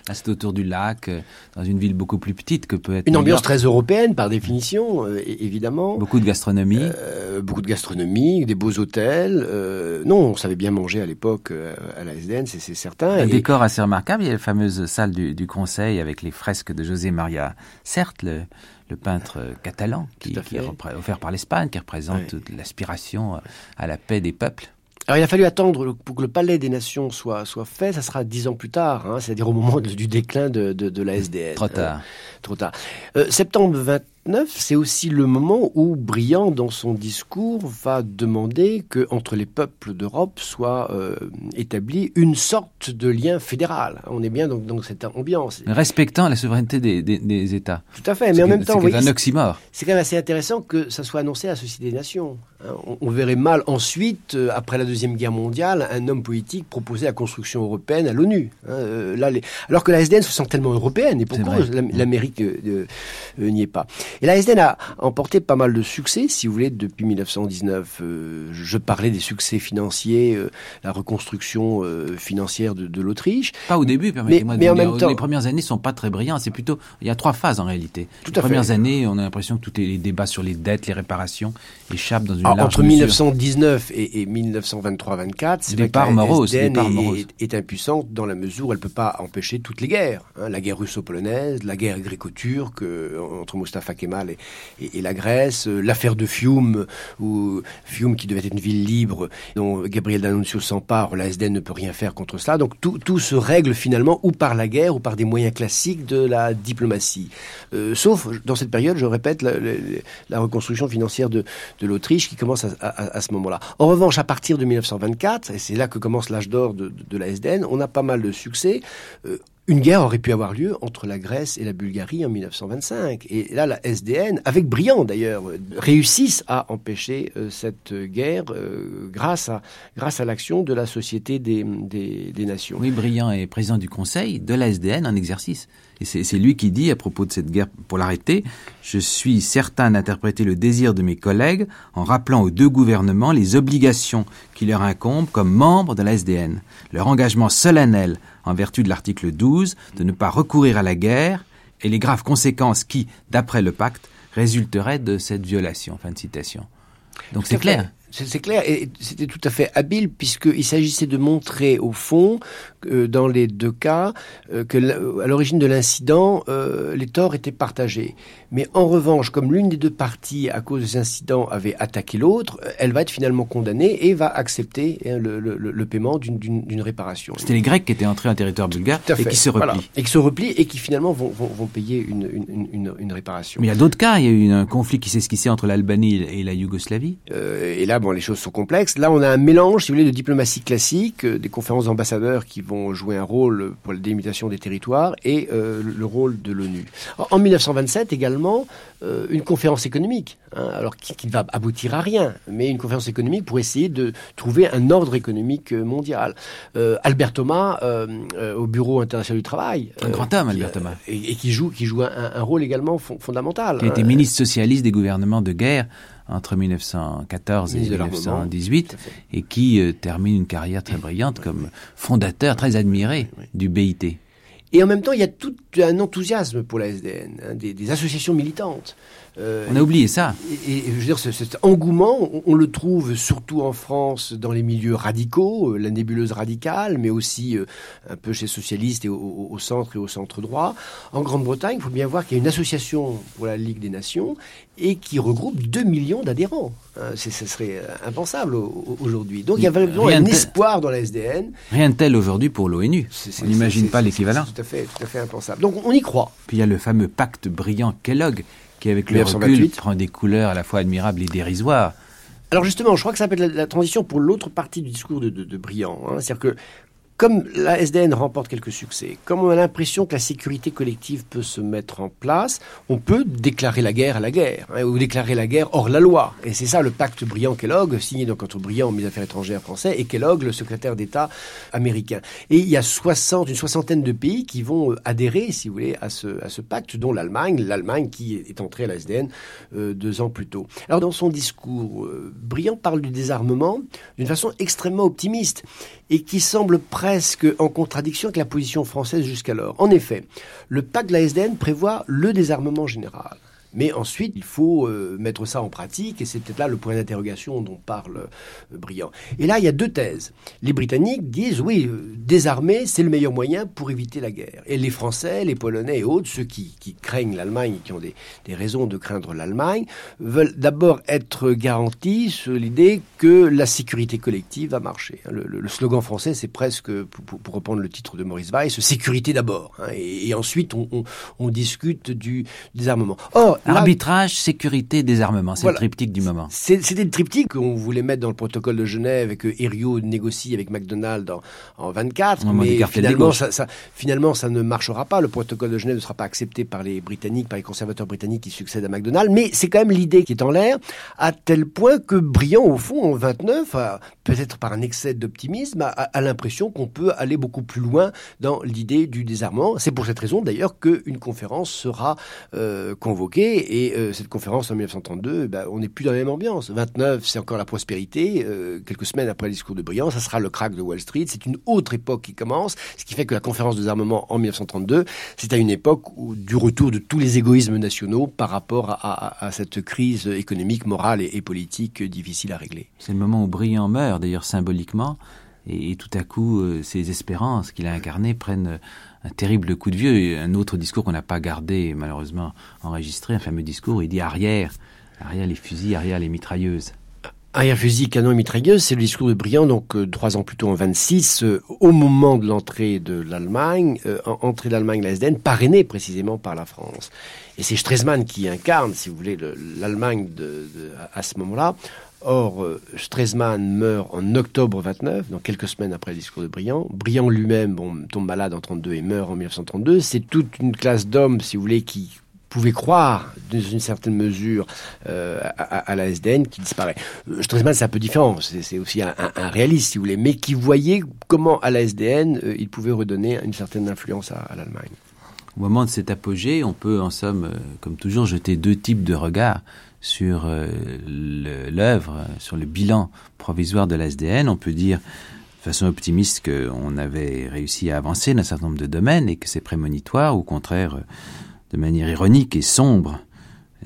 Speaker 2: Là, c'était autour du lac, euh, dans une ville beaucoup plus petite que peut être.
Speaker 4: Une ambiance très européenne, par définition, euh, évidemment.
Speaker 2: Beaucoup de gastronomie.
Speaker 4: Euh, beaucoup de gastronomie, des beaux hôtels. Euh, non, on savait bien manger à l'époque à la SDN, c'est certain.
Speaker 2: Un décor assez remarquable. Il y a la fameuse salle du, du, Conseil avec les fresques de José Maria Certes, le, le peintre catalan qui, qui est offert par l'Espagne, qui représente l'aspiration à la paix des peuples.
Speaker 4: Alors il a fallu attendre pour que le Palais des Nations soit, soit fait, ça sera dix ans plus tard, hein, c'est-à-dire au moment du déclin de, de, de, la SDN.
Speaker 2: Trop tard.
Speaker 4: Euh, trop tard. Euh, septembre 20 29, c'est aussi le moment où Briand, dans son discours, va demander que entre les peuples d'Europe soit euh, établi une sorte de lien fédéral. On est bien donc dans cette ambiance.
Speaker 2: Respectant la souveraineté des, des, des États.
Speaker 4: Tout à fait, mais en même temps,
Speaker 2: c'est un oxymore.
Speaker 4: C'est quand même assez intéressant que ça soit annoncé à la Société des Nations. Hein. On, verrait mal ensuite, euh, après la Deuxième Guerre mondiale, un homme politique proposer la construction européenne à l'ONU. Hein. Euh, là, les... Alors que la SDN se sent tellement européenne, et pourquoi l'Amérique n'y est pas. Et la SDN a emporté pas mal de succès, si vous voulez, depuis 1919. Euh, je parlais des succès financiers, euh, la reconstruction euh, financière de, l'Autriche.
Speaker 2: Pas au début, permettez-moi de mais en même temps, Les premières années sont pas très brillantes. C'est plutôt, il y a trois phases en réalité.
Speaker 4: Tout
Speaker 2: les premières années, on a l'impression que tous les débats sur les dettes, les réparations échappent dans une
Speaker 4: Alors,
Speaker 2: large
Speaker 4: Entre 1919 et, 1923-24, c'est vrai que la
Speaker 2: morose,
Speaker 4: SDN est, est, impuissante dans la mesure où elle peut pas empêcher toutes les guerres. Hein. la guerre russo-polonaise, la guerre gréco-turque entre Mustafa Et, la Grèce, euh, l'affaire de Fiume, où Fiume qui devait être une ville libre, dont Gabriel D'Annunzio s'empare, la SDN ne peut rien faire contre cela. Donc tout, se règle finalement ou par la guerre ou par des moyens classiques de la diplomatie. Euh, sauf dans cette période, je répète, la, reconstruction financière de, l'Autriche qui commence à ce moment-là. En revanche, à partir de 1924, et c'est là que commence l'âge d'or de, de, la SDN, on a pas mal de succès. Euh, une guerre aurait pu avoir lieu entre la Grèce et la Bulgarie en 1925. Et là, la SDN, avec brillant d'ailleurs, réussissent à empêcher euh, cette guerre euh, grâce à, l'action de la Société des, des, des, Nations.
Speaker 2: Oui, Briand est président du Conseil de la SDN en exercice. Et c'est lui qui dit à propos de cette guerre pour l'arrêter, je suis certain d'interpréter le désir de mes collègues en rappelant aux deux gouvernements les obligations qui leur incombent comme membres de la SDN, leur engagement solennel en vertu de l'article 12, de ne pas recourir à la guerre et les graves conséquences qui, d'après le pacte, résulteraient de cette violation. Fin de citation. Donc c'est clair.
Speaker 4: C'est clair, et c'était tout à fait habile puisqu'il s'agissait de montrer au fond, euh, dans les deux cas, euh, que à l'origine de l'incident, euh, les torts étaient partagés. Mais en revanche, comme l'une des deux parties, à cause des incidents, avait attaqué l'autre, elle va être finalement condamnée et va accepter hein, le, le, le, paiement d'une réparation.
Speaker 2: C'était les Grecs qui étaient entrés en territoire bulgare et qui se replient.
Speaker 4: Et qui se replient et qui finalement vont, vont, vont payer une, une, une, une, réparation.
Speaker 2: Mais il y a d'autres cas. Il y a eu un conflit qui s'est esquissé entre l'Albanie et la Yougoslavie?
Speaker 4: et là, bon, les choses sont complexes. Là, on a un mélange, si vous voulez, de diplomatie classique, euh, des conférences d'ambassadeurs qui vont jouer un rôle pour la délimitation des territoires et euh, le rôle de l'ONU. En 1927 également, euh, une conférence économique, hein, alors qui, ne va aboutir à rien, mais une conférence économique pour essayer de trouver un ordre économique mondial. Albert Thomas, au Bureau international du travail,
Speaker 2: un grand homme, Albert Thomas,
Speaker 4: et, qui joue, qui joue un, rôle également fondamental.
Speaker 2: Qui a été ministre socialiste des gouvernements de guerre entre 1914 et 1918 et qui euh, termine une carrière très brillante comme fondateur très admiré du BIT.
Speaker 4: Et en même temps, il y a tout un enthousiasme pour la SDN, hein, des, associations militantes.
Speaker 2: Euh, on a oublié ça.
Speaker 4: Et, je veux dire, cet engouement, on, le trouve surtout en France dans les milieux radicaux, euh, la nébuleuse radicale, mais aussi euh, un peu chez socialistes et au, centre et au centre droit. En Grande-Bretagne, il faut bien voir qu'il y a une association pour la Ligue des Nations et qui regroupe 2 millions d'adhérents. Ce serait impensable aujourd'hui. Donc il y a vraiment un espoir dans la SDN.
Speaker 2: Rien de tel aujourd'hui pour l'ONU. On n'imagine pas l'équivalent.
Speaker 4: Tout à fait, tout à fait impensable. Donc on y croit.
Speaker 2: Puis il y a le fameux pacte brillant Kellogg qui avec le recul prend des couleurs à la fois admirables et dérisoires.
Speaker 4: Alors justement, je crois que ça peut être la, transition pour l'autre partie du discours de, de, de Briand. Hein. C'est-à-dire que comme la SDN remporte quelques succès, comme on a l'impression que la sécurité collective peut se mettre en place, on peut déclarer la guerre à la guerre, hein, ou déclarer la guerre hors la loi. Et c'est ça le pacte Briand-Kellogg, signé donc entre Briand, ministre des Affaires étrangères français, et Kellogg, le secrétaire d'État américain. Et il y a 60, une soixantaine de pays qui vont euh, adhérer, si vous voulez, à ce, pacte, dont l'Allemagne, l'Allemagne qui est entrée à la SDN euh, deux ans plus tôt. Alors dans son discours, euh, parle du désarmement d'une façon extrêmement optimiste et qui semble en contradiction avec la position française jusqu'alors. En effet, le pacte de la SDN prévoit le désarmement général. Mais ensuite, il faut euh, mettre ça en pratique, et c'est peut-être là le point d'interrogation dont parle euh, Briand. Et là, il y a deux thèses. Les Britanniques disent, oui, euh, désarmer, c'est le meilleur moyen pour éviter la guerre. Et les Français, les Polonais et autres, ceux qui, craignent l'Allemagne, qui ont des, raisons de craindre l'Allemagne, veulent d'abord être garantis sur l'idée que la sécurité collective va marcher. Hein, le, slogan français, c'est presque, pour, reprendre le titre de Maurice Weiss, sécurité d'abord. Hein, et, ensuite, on, on discute du désarmement. Or,
Speaker 2: Arbitrage, sécurité, désarmement, c'est le triptyque du moment.
Speaker 4: C'était le triptyque qu'on voulait mettre dans le protocole de Genève et que Herriot négocie avec McDonald en, en 24, mais finalement ça, ça, finalement ça ne marchera pas. Le protocole de Genève ne sera pas accepté par les Britanniques, par les conservateurs britanniques qui succèdent à McDonald, mais c'est quand même l'idée qui est en l'air, à tel point que Briand, au fond, en 29, peut-être par un excès d'optimisme, a, a l'impression qu'on peut aller beaucoup plus loin dans l'idée du désarmement. C'est pour cette raison d'ailleurs qu'une conférence sera euh, convoquée et euh, cette conférence en 1932, eh ben, on n'est plus dans la même ambiance. 29, c'est encore la prospérité. Euh, quelques semaines après le discours de Briand, ça sera le crack de Wall Street. C'est une autre époque qui commence, ce qui fait que la conférence de désarmement en 1932, c'est à une époque du retour de tous les égoïsmes nationaux par rapport à, cette crise économique, morale et, et politique difficile à régler.
Speaker 2: C'est le moment où Briand meurt, d'ailleurs symboliquement. Et, tout à coup, euh, ces espérances qu'il a incarnées prennent un terrible coup de vieux. Un autre discours qu'on n'a pas gardé, malheureusement enregistré, un fameux discours, il dit arrière, arrière les fusils, arrière les mitrailleuses.
Speaker 4: Arrière fusil, canon et mitrailleuse, c'est le discours de Briand, donc euh, trois ans plus tôt en 26, euh, au moment de l'entrée de l'Allemagne, entrée de l'Allemagne, la SDN, parrainée précisément par la France. Et c'est Stresemann qui incarne, si vous voulez, l'Allemagne de, à ce moment-là. Or, euh, Stresemann meurt en octobre 29, donc quelques semaines après le discours de Briand. Briand lui-même tombe malade en 32 et meurt en 1932. C'est toute une classe d'hommes, si vous voulez, qui pouvaient croire, dans une certaine mesure, euh, à, la SDN qui disparaît. Euh, Stresemann, c'est un peu différent. C'est aussi un, réaliste, si vous voulez, mais qui voyait comment, à la SDN, il pouvait redonner une certaine influence à, à l'Allemagne.
Speaker 2: Au moment de cet apogée, on peut, en somme, comme toujours, jeter deux types de regards sur euh, l'œuvre, sur le bilan provisoire de l'ASDN, on peut dire de façon optimiste qu'on avait réussi à avancer dans un certain nombre de domaines et que c'est prémonitoire, ou au contraire, de manière ironique et sombre,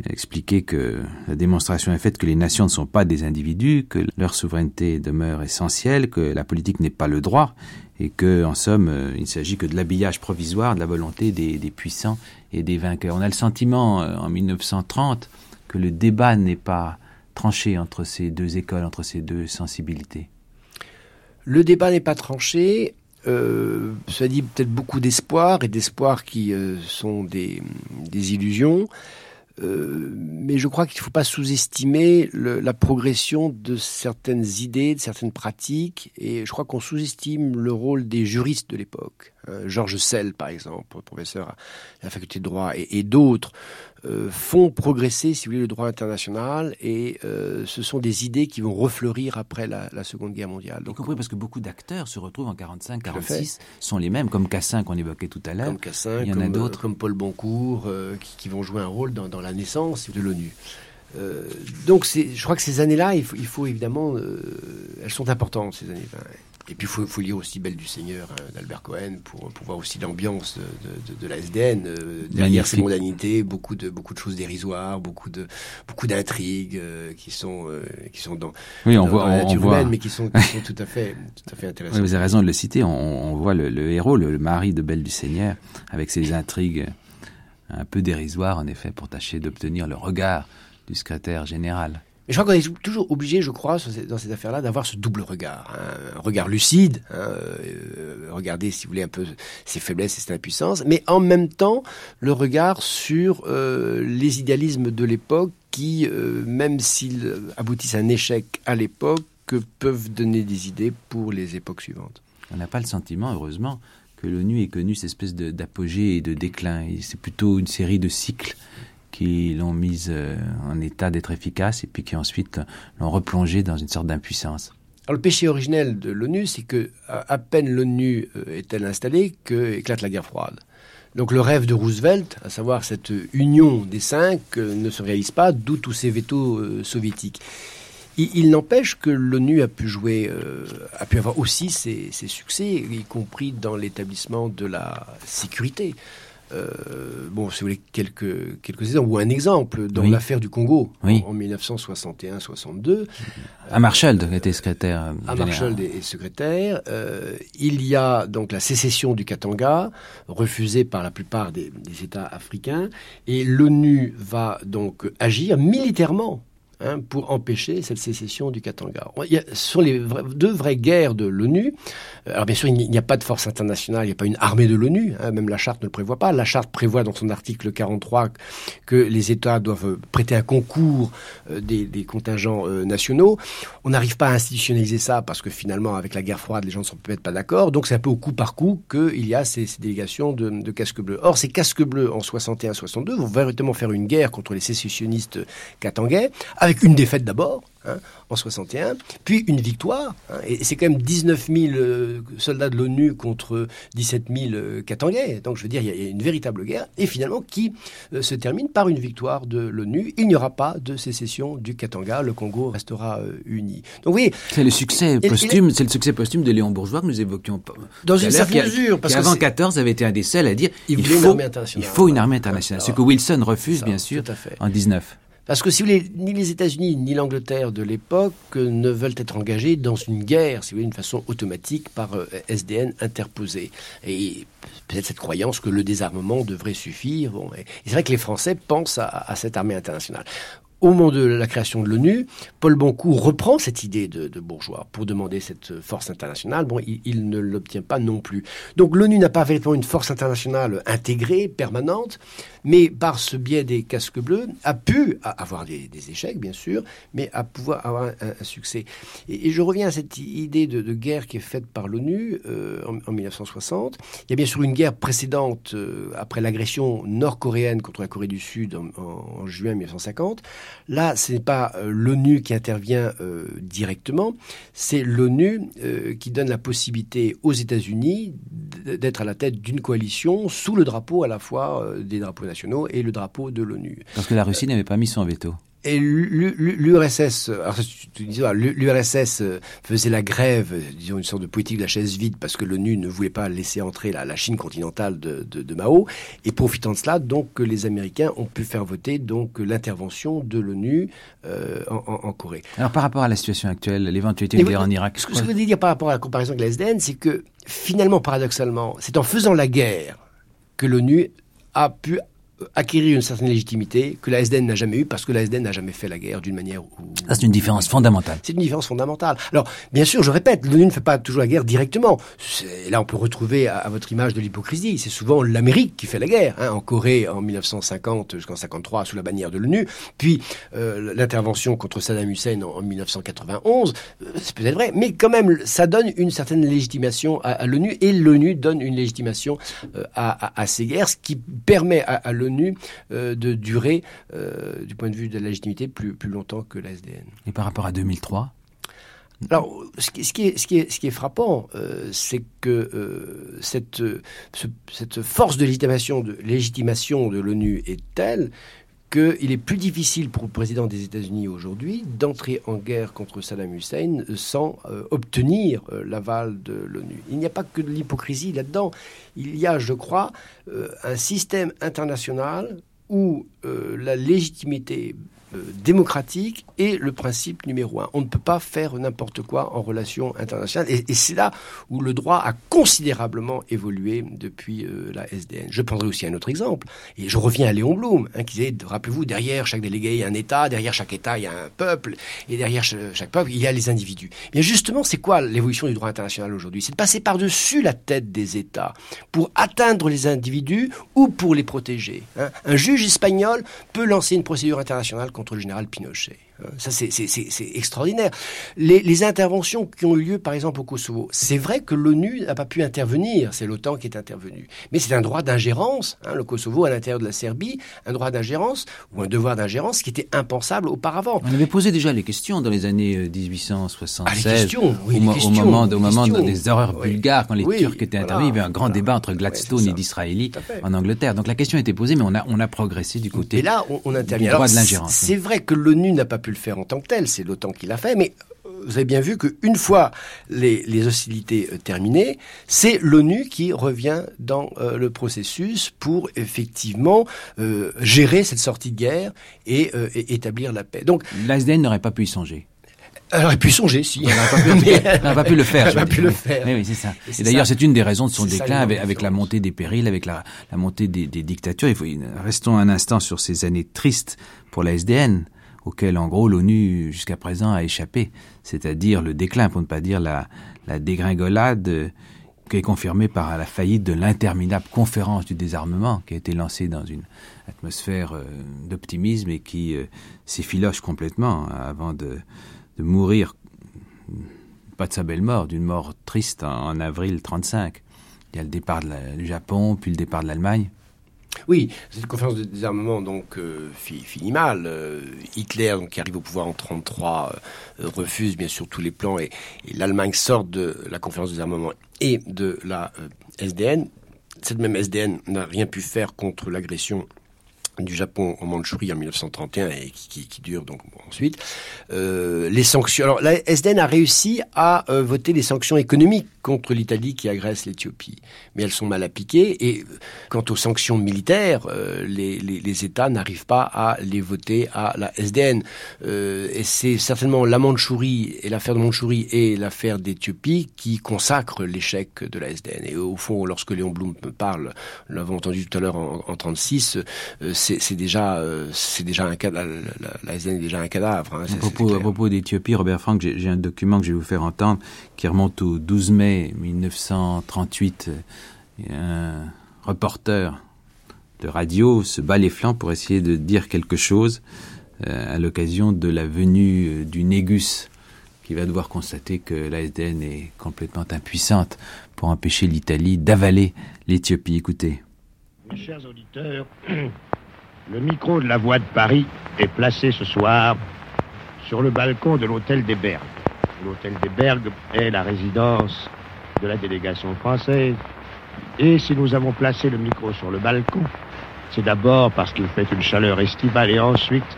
Speaker 2: expliquer que la démonstration est faite que les nations ne sont pas des individus, que leur souveraineté demeure essentielle, que la politique n'est pas le droit, et que, en somme, il ne s'agit que de l'habillage provisoire de la volonté des, des, puissants et des vainqueurs. On a le sentiment, euh, en 1930, que le débat n'est pas tranché entre ces deux écoles, entre ces deux sensibilités
Speaker 4: Le débat n'est pas tranché. Euh, ça dit peut-être beaucoup d'espoir et d'espoir qui euh, sont des, illusions. Euh, mais je crois qu'il ne faut pas sous-estimer la progression de certaines idées, de certaines pratiques, et je crois qu'on sous-estime le rôle des juristes de l'époque. Georges Sell, par exemple, professeur à la faculté de droit, et d'autres, euh, font progresser, si vous voulez, le droit international et euh, ce sont des idées qui vont refleurir après la, Seconde Guerre mondiale.
Speaker 2: Donc, y compris parce que beaucoup d'acteurs se retrouvent en 45, 46, sont les mêmes, comme Cassin qu'on évoquait tout à l'heure.
Speaker 4: Comme Cassin, il y en a d'autres, comme Paul Boncourt, euh, qui, vont jouer un rôle dans, la naissance de l'ONU. donc, je crois que ces années-là, il, il faut, évidemment, elles sont importantes ces années. Et puis, il faut, faut, lire aussi Belle du Seigneur hein, d'Albert Cohen pour, pour, voir aussi l'ambiance de, de, de, la SDN. Euh, derrière ces mondanités, beaucoup de, beaucoup de choses dérisoires, beaucoup de beaucoup d'intrigues euh, qui sont euh, qui sont dans,
Speaker 2: oui, on voit,
Speaker 4: la
Speaker 2: nature
Speaker 4: humaine, mais qui sont, qui sont, tout à fait tout à fait intéressantes.
Speaker 2: vous avez raison de le citer. On, on voit le, le héros, le, mari de Belle du Seigneur, avec ses intrigues un peu dérisoires, en effet, pour tâcher d'obtenir le regard du secrétaire général.
Speaker 4: Mais je crois qu'on est toujours obligé, je crois, dans cette affaire-là, d'avoir ce double regard. Hein. Un regard lucide, hein, euh, regarder, si vous voulez, un peu ses faiblesses et ses impuissances, mais en même temps, le regard sur euh, les idéalismes de l'époque qui, euh, même s'ils aboutissent à un échec à l'époque, peuvent donner des idées pour les époques suivantes.
Speaker 2: On n'a pas le sentiment, heureusement, que l'ONU ait connu cette espèce d'apogée et de déclin. C'est plutôt une série de cycles qui l'ont mise euh, en état d'être efficace et puis qui ensuite l'ont replongée dans une sorte d'impuissance.
Speaker 4: Le péché originel de l'ONU, c'est que à peine l'ONU euh, est-elle installée que éclate la guerre froide. Donc le rêve de Roosevelt, à savoir cette union des cinq, euh, ne se réalise pas, d'où tous ces vétos soviétiques. Il, n'empêche que l'ONU a pu jouer, a pu avoir aussi ses succès, y compris dans l'établissement de la sécurité. Euh, bon, si vous voulez, quelques, quelques exemples, ou un exemple, dans l'affaire du Congo, en, 1961-62.
Speaker 2: Marshall était secrétaire.
Speaker 4: Marshall est secrétaire. Euh, il y a donc la sécession du Katanga, refusée par la plupart des, États africains, et l'ONU va donc agir militairement hein, pour empêcher cette sécession du Katanga. Il y a, sur les deux vraies guerres de l'ONU, euh, alors bien sûr, il n'y a pas de force internationale, il n'y a pas une armée de l'ONU, hein, même la charte ne le prévoit pas. La charte prévoit dans son article 43 que les États doivent prêter un concours euh, des, contingents euh, nationaux. On n'arrive pas à institutionnaliser ça parce que finalement, avec la guerre froide, les gens ne sont peut-être pas d'accord. Donc c'est un peu au coup par coup qu'il y a ces, délégations de, casques bleus. Or, ces casques bleus en 61-62 vont véritablement faire une guerre contre les sécessionnistes katangais, une défaite d'abord, hein, en 61, puis une victoire. Hein, et c'est quand même 19 000 euh, soldats de l'ONU contre 17 000 euh, Katangais. Donc je veux dire, il y, a une véritable guerre, et finalement qui euh, se termine par une victoire de l'ONU. Il n'y aura pas de sécession du Katanga, le Congo restera uni.
Speaker 2: Donc oui, c'est le succès posthume, c'est le succès posthume de Léon Bourgeois que nous évoquions.
Speaker 4: Dans une certaine mesure,
Speaker 2: parce qu'avant 14 avait été un des seuls à dire il, faut, une il faut une armée internationale. ce que Wilson refuse, bien sûr, en 19.
Speaker 4: Parce que si vous voulez, ni les États-Unis ni l'Angleterre de l'époque ne veulent être engagés dans une guerre, si vous voulez, d'une façon automatique par euh, SDN interposée. Et peut-être cette croyance que le désarmement devrait suffire. Bon, et c'est vrai que les Français pensent à cette armée internationale au moment de la création de l'ONU, Paul Boncourt reprend cette idée de, Bourgeois pour demander cette force internationale. Bon, il, ne l'obtient pas non plus. Donc l'ONU n'a pas véritablement une force internationale intégrée, permanente, mais par ce biais des casques bleus, a pu avoir des, échecs, bien sûr, mais a pouvoir avoir un, succès. Et, je reviens à cette idée de, guerre qui est faite par l'ONU euh, en, en, 1960. Il y a bien sûr une guerre précédente, euh, après l'agression nord-coréenne contre la Corée du Sud en juin 1950. Là, ce n'est pas euh, l'ONU qui intervient euh, directement, c'est l'ONU euh, qui donne la possibilité aux États-Unis d'être à la tête d'une coalition sous le drapeau à la fois des drapeaux nationaux et le drapeau de l'ONU.
Speaker 2: Parce que la Russie n'avait pas mis son veto.
Speaker 4: Et l'URSS, l'URSS euh, faisait la grève, disons une sorte de politique de la chaise vide, parce que l'ONU ne voulait pas laisser entrer la, la Chine continentale de, de, de, Mao. Et profitant de cela, donc les Américains ont pu faire voter donc l'intervention de l'ONU euh, en, en, Corée.
Speaker 2: Alors par rapport à la situation actuelle, l'éventualité de guerre en Irak.
Speaker 4: Ce que je veux dire par rapport à la comparaison avec la SDN, c'est que finalement, paradoxalement, c'est en faisant la guerre que l'ONU a pu acquérir une certaine légitimité que la SDN n'a jamais eu parce que la SDN n'a jamais fait la guerre d'une manière ou...
Speaker 2: Ça, c'est une différence fondamentale.
Speaker 4: C'est une différence fondamentale. Alors, bien sûr, je répète, l'ONU ne fait pas toujours la guerre directement. Là, on peut retrouver à, à votre image de l'hypocrisie. C'est souvent l'Amérique qui fait la guerre. Hein, en Corée, en 1950 jusqu'en 53, sous la bannière de l'ONU. Puis, euh, l'intervention contre Saddam Hussein en, en 1991. Euh, c'est peut-être vrai, mais quand même, ça donne une certaine légitimation à, à l'ONU et l'ONU donne une légitimation euh, à, à, ces guerres, ce qui permet à, à l'ONU euh, de durer, euh, du point de vue de la légitimité, plus, plus longtemps que la SDN.
Speaker 2: Et par rapport à 2003
Speaker 4: alors, ce qui, ce qui, est, ce qui, est, ce qui est frappant, euh, c'est que euh, cette, ce, cette force de légitimation de, légitimation de l'ONU est telle qu'il est plus difficile pour le président des États-Unis aujourd'hui d'entrer en guerre contre Saddam Hussein sans euh, obtenir euh, l'aval de l'ONU. Il n'y a pas que de l'hypocrisie là-dedans. Il y a, je crois, euh, un système international où la légitimité démocratique est le principe numéro un. On ne peut pas faire n'importe quoi en relation internationale. Et, c'est là où le droit a considérablement évolué depuis euh, la SDN. Je prendrai aussi un autre exemple. Et je reviens à Léon Blum, hein, qui disait, rappelez-vous, derrière chaque délégué, il y a un État, derrière chaque État, il y a un peuple, et derrière chaque peuple, il y a les individus. Bien justement, c'est quoi l'évolution du droit international aujourd'hui? C'est de passer par-dessus la tête des États pour atteindre les individus ou pour les protéger. Hein. Un juge espagnol peut lancer une procédure internationale contre le général Pinochet. Euh, ça, c'est extraordinaire. Les, les, interventions qui ont eu lieu, par exemple, au Kosovo, c'est vrai que l'ONU n'a pas pu intervenir, c'est l'OTAN qui est intervenu. Mais c'est un droit d'ingérence, hein, le Kosovo à l'intérieur de la Serbie, un droit d'ingérence ou un devoir d'ingérence qui était impensable auparavant.
Speaker 2: On avait posé déjà les questions dans les années 1876, euh, ah,
Speaker 4: les questions, oui,
Speaker 2: au,
Speaker 4: les questions,
Speaker 2: au, moment, au moment
Speaker 4: questions.
Speaker 2: des horreurs
Speaker 4: oui.
Speaker 2: bulgares, quand les
Speaker 4: oui,
Speaker 2: Turcs étaient intervenus, il y avait un grand voilà, débat entre Gladstone ouais, et d'Israéli en Angleterre. Donc la question était posée, mais on a, on a progressé du côté
Speaker 4: et là, on, on intervient.
Speaker 2: du droit de l'ingérence.
Speaker 4: C'est vrai que l'ONU n'a pas pu le faire en tant que tel, c'est l'OTAN qui l'a fait, mais euh, vous avez bien vu qu'une fois les, les hostilités euh, terminées, c'est l'ONU qui revient dans euh, le processus pour effectivement euh, gérer cette sortie de guerre et, euh, et établir la paix.
Speaker 2: Donc l'ASDN n'aurait pas pu y songer.
Speaker 4: Elle aurait pu songer, si.
Speaker 2: Elle n'aurait pas, pu, *laughs* pas pu le faire.
Speaker 4: Elle n'aurait pas pu le faire.
Speaker 2: Oui, oui c'est ça. Et, et d'ailleurs, c'est une des raisons de son déclin, avec, avec, la montée des périls, avec la, la montée des, des, dictatures. Il faut, restons un instant sur ces années tristes pour la SDN auquel en gros l'ONU jusqu'à présent a échappé, c'est-à-dire le déclin, pour ne pas dire la, la dégringolade euh, qui est confirmée par la faillite de l'interminable conférence du désarmement qui a été lancée dans une atmosphère euh, d'optimisme et qui euh, s'effiloche complètement avant de, mourir, pas de sa belle mort, d'une mort triste en, avril 35. Il y a le départ du Japon, puis le départ de l'Allemagne.
Speaker 4: Oui, cette conférence de désarmement donc euh, finit mal. Euh, Hitler, qui arrive au pouvoir en 1933, euh, refuse bien sûr tous les plans et, et l'Allemagne sort de la conférence de désarmement et de la SDN. Cette même SDN n'a rien pu faire contre l'agression du Japon en Mandchourie en 1931 et qui, qui, qui dure donc ensuite. Euh, les sanctions. Alors la SDN a réussi à euh, voter les sanctions économiques contre l'Italie qui agresse l'Éthiopie, mais elles sont mal appliquées. Et quant aux sanctions militaires, euh, les, les, les, États n'arrivent pas à les voter à la SDN. Euh, et c'est certainement la Mandchourie et l'affaire de Mandchourie et l'affaire d'Éthiopie qui consacrent l'échec de la SDN. Et au fond, lorsque Léon Blum parle, nous l'avons entendu tout à l'heure en, en 36 c'est déjà, euh, c'est déjà un cadavre. La, la, SDN est déjà un cadavre. Hein,
Speaker 2: à, propos, à propos d'Éthiopie, Robert Frank, j'ai un document que je vais vous faire entendre qui remonte au 12 mai 1938. Un reporter de radio se bat les flancs pour essayer de dire quelque chose euh, à l'occasion de la venue du Négus qui va devoir constater que la SDN est complètement impuissante pour empêcher l'Italie d'avaler l'Éthiopie. Écoutez.
Speaker 7: Mes chers auditeurs, *clears throat* le micro de la voix de Paris est placé ce soir sur le balcon de l'hôtel des Bergues. L'hôtel des Bergues est la résidence de la délégation française. Et si nous avons placé le micro sur le balcon, c'est d'abord parce qu'il fait une chaleur estivale et ensuite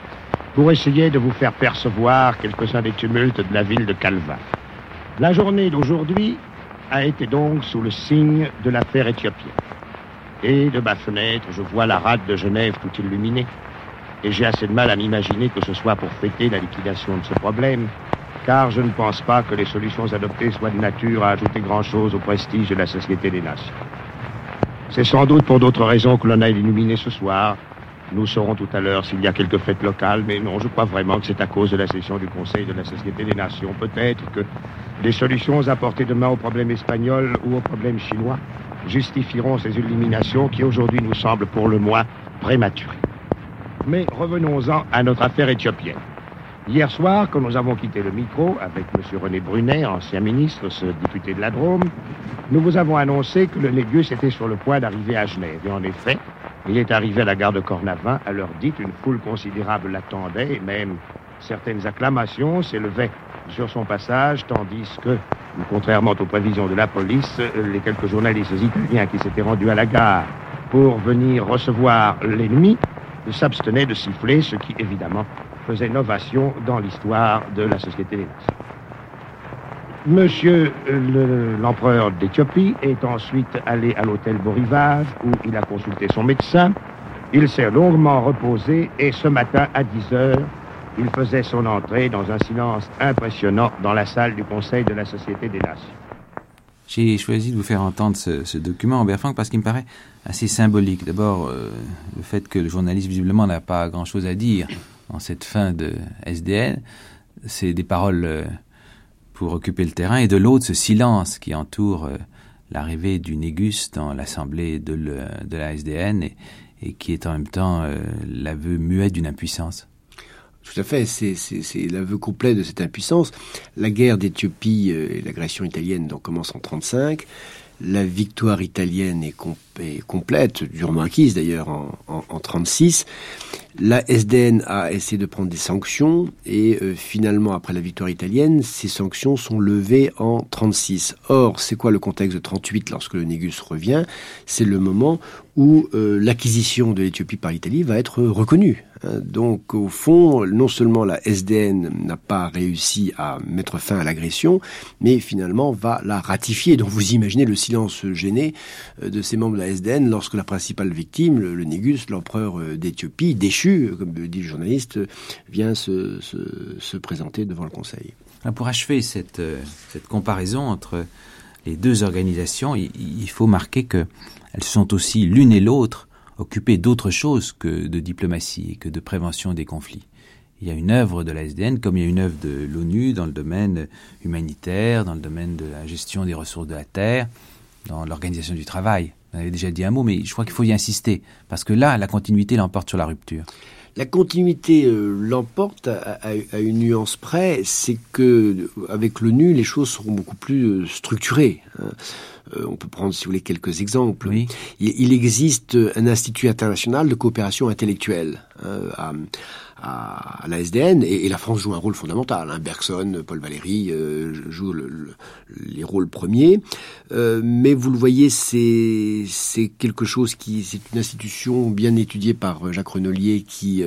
Speaker 7: pour essayer de vous faire percevoir quelques-uns des tumultes de la ville de Calva. La journée d'aujourd'hui a été donc sous le signe de l'affaire éthiopienne. Et de ma fenêtre, je vois la rade de Genève tout illuminée. Et j'ai assez de mal à m'imaginer que ce soit pour fêter la liquidation de ce problème, car je ne pense pas que les solutions adoptées soient de nature à ajouter grand-chose au prestige de la Société des Nations. C'est sans doute pour d'autres raisons que l'on a illuminé ce soir. Nous saurons tout à l'heure s'il y a quelques fêtes locales, mais non, je crois vraiment que c'est à cause de la session du Conseil de la Société des Nations. Peut-être que les solutions apportées demain au problème espagnol ou au problème chinois justifieront ces illuminations qui aujourd'hui nous semblent pour le moins prématurées. Mais revenons-en à notre affaire éthiopienne. Hier soir, quand nous avons quitté le micro avec M. René Brunet, ancien ministre, ce député de la Drôme, nous vous avons annoncé que le Négus était sur le point d'arriver à Genève. Et en effet, il est arrivé à la gare de Cornavin. À l'heure dite, une foule considérable l'attendait et même certaines acclamations s'élevaient sur son passage, tandis que, contrairement aux prévisions de la police, les quelques journalistes italiens qui s'étaient rendus à la gare pour venir recevoir l'ennemi s'abstenaient de siffler, ce qui évidemment faisait novation dans l'histoire de la Société des Nations. Monsieur l'empereur d'Éthiopie est ensuite allé à l'hôtel Beau Rivage où il a consulté son médecin. Il s'est longuement reposé et ce matin à 10 heures, il faisait son entrée dans un silence impressionnant dans la salle du Conseil de la Société des Nations.
Speaker 2: J'ai choisi de vous faire entendre ce, document, Robert Frank, parce qu'il me paraît assez symbolique. D'abord, euh, le fait que le journaliste, visiblement, n'a pas grand-chose à dire en cette fin de SDN. C'est des paroles euh, pour occuper le terrain. Et de l'autre, ce silence qui entoure euh, l'arrivée du Négus dans l'assemblée de, la SDN et, et, qui est en même temps l'aveu muet d'une impuissance.
Speaker 4: Tout à fait, c'est l'aveu complet de cette impuissance. La guerre d'Éthiopie et l'agression italienne donc, commence en 1935. La victoire italienne est, com est complète, durement acquise d'ailleurs en, en, en 36. La SDN a essayé de prendre des sanctions et euh, finalement, après la victoire italienne, ces sanctions sont levées en 36. Or, c'est quoi le contexte de 38 lorsque le Négus revient? C'est le moment où euh, l'acquisition de l'Éthiopie par l'Italie va être reconnue. Donc, au fond, non seulement la SDN n'a pas réussi à mettre fin à l'agression, mais finalement va la ratifier. Donc, vous imaginez le silence gêné euh, de ces membres de la SDN lorsque la principale victime, le, le Négus, l'empereur d'Éthiopie, déchu, comme dit le journaliste, vient se, se, se, présenter devant le Conseil.
Speaker 2: Pour achever cette, cette comparaison entre les deux organisations, il, il faut marquer qu'elles sont aussi l'une et l'autre occupées d'autre chose que de diplomatie et que de prévention des conflits. il y a une œuvre de la SDN comme il y a une œuvre de l'ONU dans le domaine humanitaire, dans le domaine de la gestion des ressources de la terre, dans l'organisation du travail. Vous avez déjà dit un mot, mais je crois qu'il faut y insister, parce que là, la continuité l'emporte sur la rupture.
Speaker 4: La continuité euh, l'emporte à, une nuance près, c'est que avec l'ONU, les choses seront beaucoup plus euh, structurées. Hein. Euh, on peut prendre, si vous voulez, quelques exemples. Il, existe un institut international de coopération intellectuelle à, à, la SDN et, la France joue un rôle fondamental. Hein. Bergson, Paul Valéry euh, jouent les rôles premiers. Euh, mais vous le voyez, c'est quelque chose qui, c'est une institution bien étudiée par Jacques Renolier qui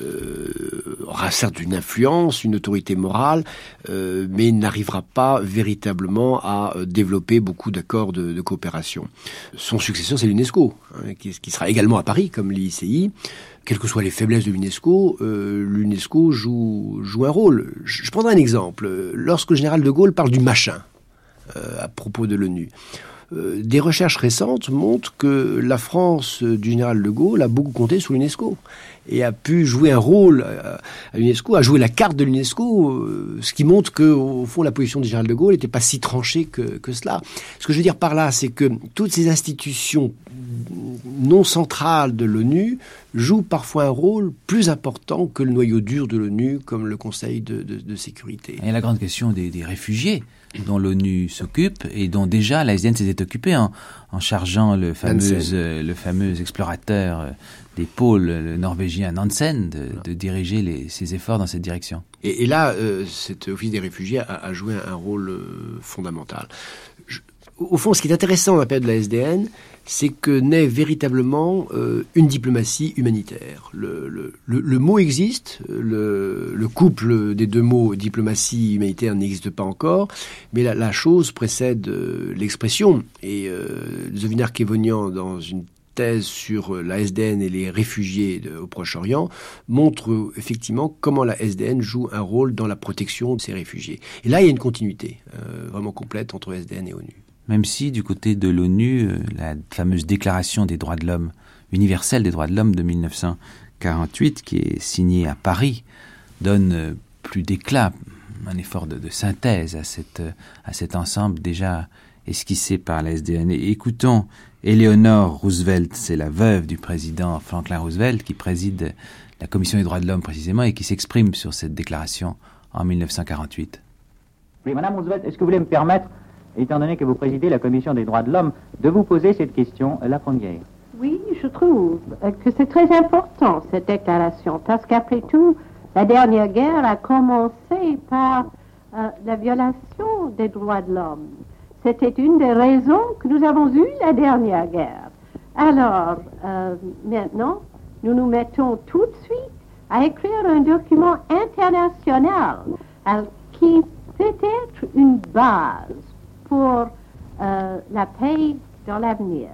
Speaker 4: euh, aura certes une influence, une autorité morale, euh, mais n'arrivera pas véritablement à euh, développer beaucoup d'accords de, coopération. Son successeur, c'est l'UNESCO, hein, qui, sera également à Paris, comme l'ICI. Quelles que soient les faiblesses de l'UNESCO, l'UNESCO joue, un rôle. Je prendrai un exemple. Lorsque le général de Gaulle parle du machin à propos de l'ONU, euh, des recherches récentes montrent que la France du général de Gaulle a beaucoup compté sur l'UNESCO et a pu jouer un rôle à l'UNESCO, a joué la carte de l'UNESCO, euh, ce qui montre que au fond la position du général de Gaulle n'était pas si tranchée que, cela. Ce que je veux dire par là, c'est que toutes ces institutions non centrales de l'ONU jouent parfois un rôle plus important que le noyau dur de l'ONU, comme le Conseil de, sécurité.
Speaker 2: Et la grande question des réfugiés dont l'ONU s'occupe et dont déjà la SDN s'était occupée en, en, chargeant le fameux, euh, le fameux explorateur euh, des pôles, le norvégien Nansen, de, de diriger les, ses efforts dans cette direction.
Speaker 4: Et, et là, euh, cet office des réfugiés a, a joué un rôle euh, fondamental. Au fond, ce qui est intéressant dans la période de la SDN, c'est que naît véritablement euh, une diplomatie humanitaire. Le, mot existe, le, couple des deux mots diplomatie humanitaire n'existe pas encore, mais la, chose précède euh, l'expression. Et euh, Zovinar Kevonian, dans une thèse sur la SDN et les réfugiés au Proche-Orient montre effectivement comment la SDN joue un rôle dans la protection de ces réfugiés. Et là, il y a une continuité euh, vraiment complète entre SDN et ONU.
Speaker 2: Même si du côté de l'ONU, euh, la fameuse déclaration des droits de l'homme, universelle des droits de l'homme de 1948, qui est signée à Paris, donne euh, plus d'éclat, un effort de, synthèse à, cette, euh, à cet ensemble déjà esquissé par la SDN. écoutons Eleanor Roosevelt, c'est la veuve du président Franklin Roosevelt, qui préside la Commission des droits de l'homme précisément et qui s'exprime sur cette déclaration en 1948.
Speaker 8: Oui, Madame Roosevelt, est-ce que vous voulez me permettre étant donné que vous présidez la Commission des droits de l'homme, de vous poser cette question la première.
Speaker 9: Oui, je trouve que c'est très important, cette déclaration, parce qu'après tout, la dernière guerre a commencé par euh, la violation des droits de l'homme. C'était une des raisons que nous avons eu la dernière guerre. Alors, euh, maintenant, nous nous mettons tout de suite à écrire un document international euh, qui peut être une base pour euh, la paix dans l'avenir.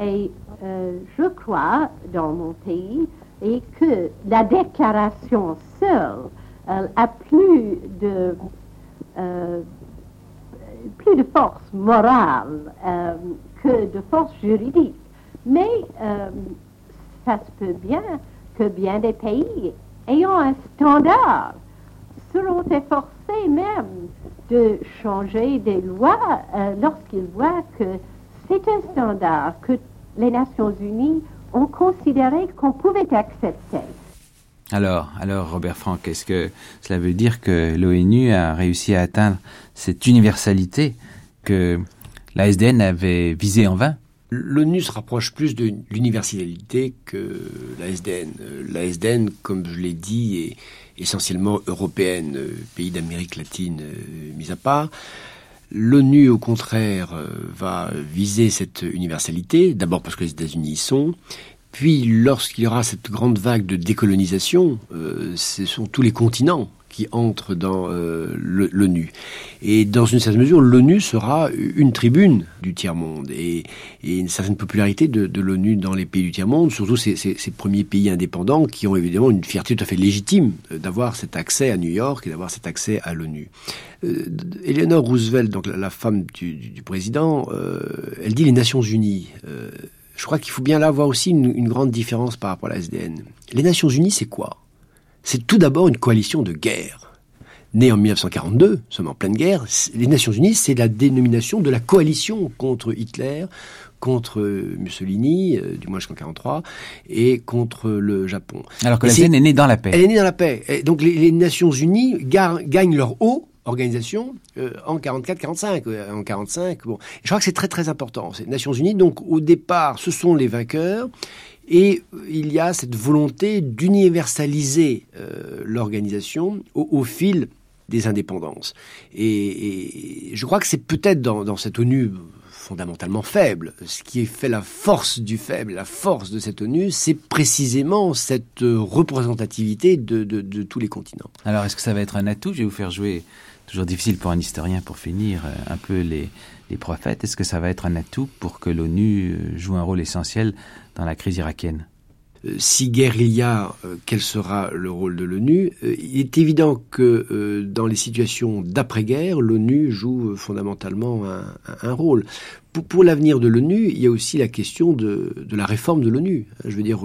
Speaker 9: Et euh, je crois dans mon pays et que la déclaration seule euh, a plus de plus de force morale que de force juridique. Mais ça se peut bien que bien des pays ayant un standard seront efforcés même de changer des lois euh, lorsqu'ils voient que c'est un standard que les Nations Unies ont considéré qu'on pouvait accepter.
Speaker 2: Alors, alors Robert Franck, est-ce que cela veut dire que l'ONU a réussi à atteindre cette universalité que la SDN avait visée en vain?
Speaker 4: L'ONU se rapproche plus de l'universalité que la SDN. La SDN, comme je l'ai dit, est essentiellement européenne, euh, pays d'Amérique latine euh, mis à part. L'ONU, au contraire, euh, va viser cette universalité, d'abord parce que les États-Unis y sont, puis lorsqu'il y aura cette grande vague de décolonisation, ce sont tous les continents qui entre dans euh, l'ONU. Et dans une certaine mesure, l'ONU sera une tribune du tiers-monde et, une certaine popularité de, l'ONU dans les pays du tiers-monde, surtout ces, premiers pays indépendants qui ont évidemment une fierté tout à fait légitime d'avoir cet accès à New York et d'avoir cet accès à l'ONU. Euh, Eleanor Roosevelt, donc la, femme du, président, euh, elle dit les Nations Unies. Euh, je crois qu'il faut bien là voir aussi une grande différence par rapport à la SDN. Les Nations Unies, c'est quoi? C'est tout d'abord une coalition de guerre. Née en 1942, sommes en pleine guerre, les Nations Unies, c'est la dénomination de la coalition contre Hitler, contre Mussolini, euh, du moins jusqu'en 43, et contre le Japon.
Speaker 2: Alors que la est, est née dans la paix.
Speaker 4: Elle est née dans la paix. Et donc les, les Nations Unies gagnent leur haut organisation euh, en 44-45. Euh, en 45, bon. je crois que c'est très très important. Ces Nations Unies, donc au départ, ce sont les vainqueurs. Et il y a cette volonté d'universaliser euh, l'organisation au, fil des indépendances. Et, je crois que c'est peut-être dans, cette ONU fondamentalement faible. Ce qui fait la force du faible, la force de cette ONU, c'est précisément cette représentativité de, de, de tous les continents.
Speaker 2: Alors, est-ce que ça va être un atout? Je vais vous faire jouer toujours difficile pour un historien pour finir euh, un peu les, prophètes. Est-ce que ça va être un atout pour que l'ONU euh, joue un rôle essentiel dans la crise irakienne?
Speaker 4: Euh, si guerre il y a, quel sera le rôle de l'ONU? Il est évident que dans les situations d'après-guerre, l'ONU joue fondamentalement un, rôle pour, l'avenir de l'ONU, il y a aussi la question de, la réforme de l'ONU. Je veux dire,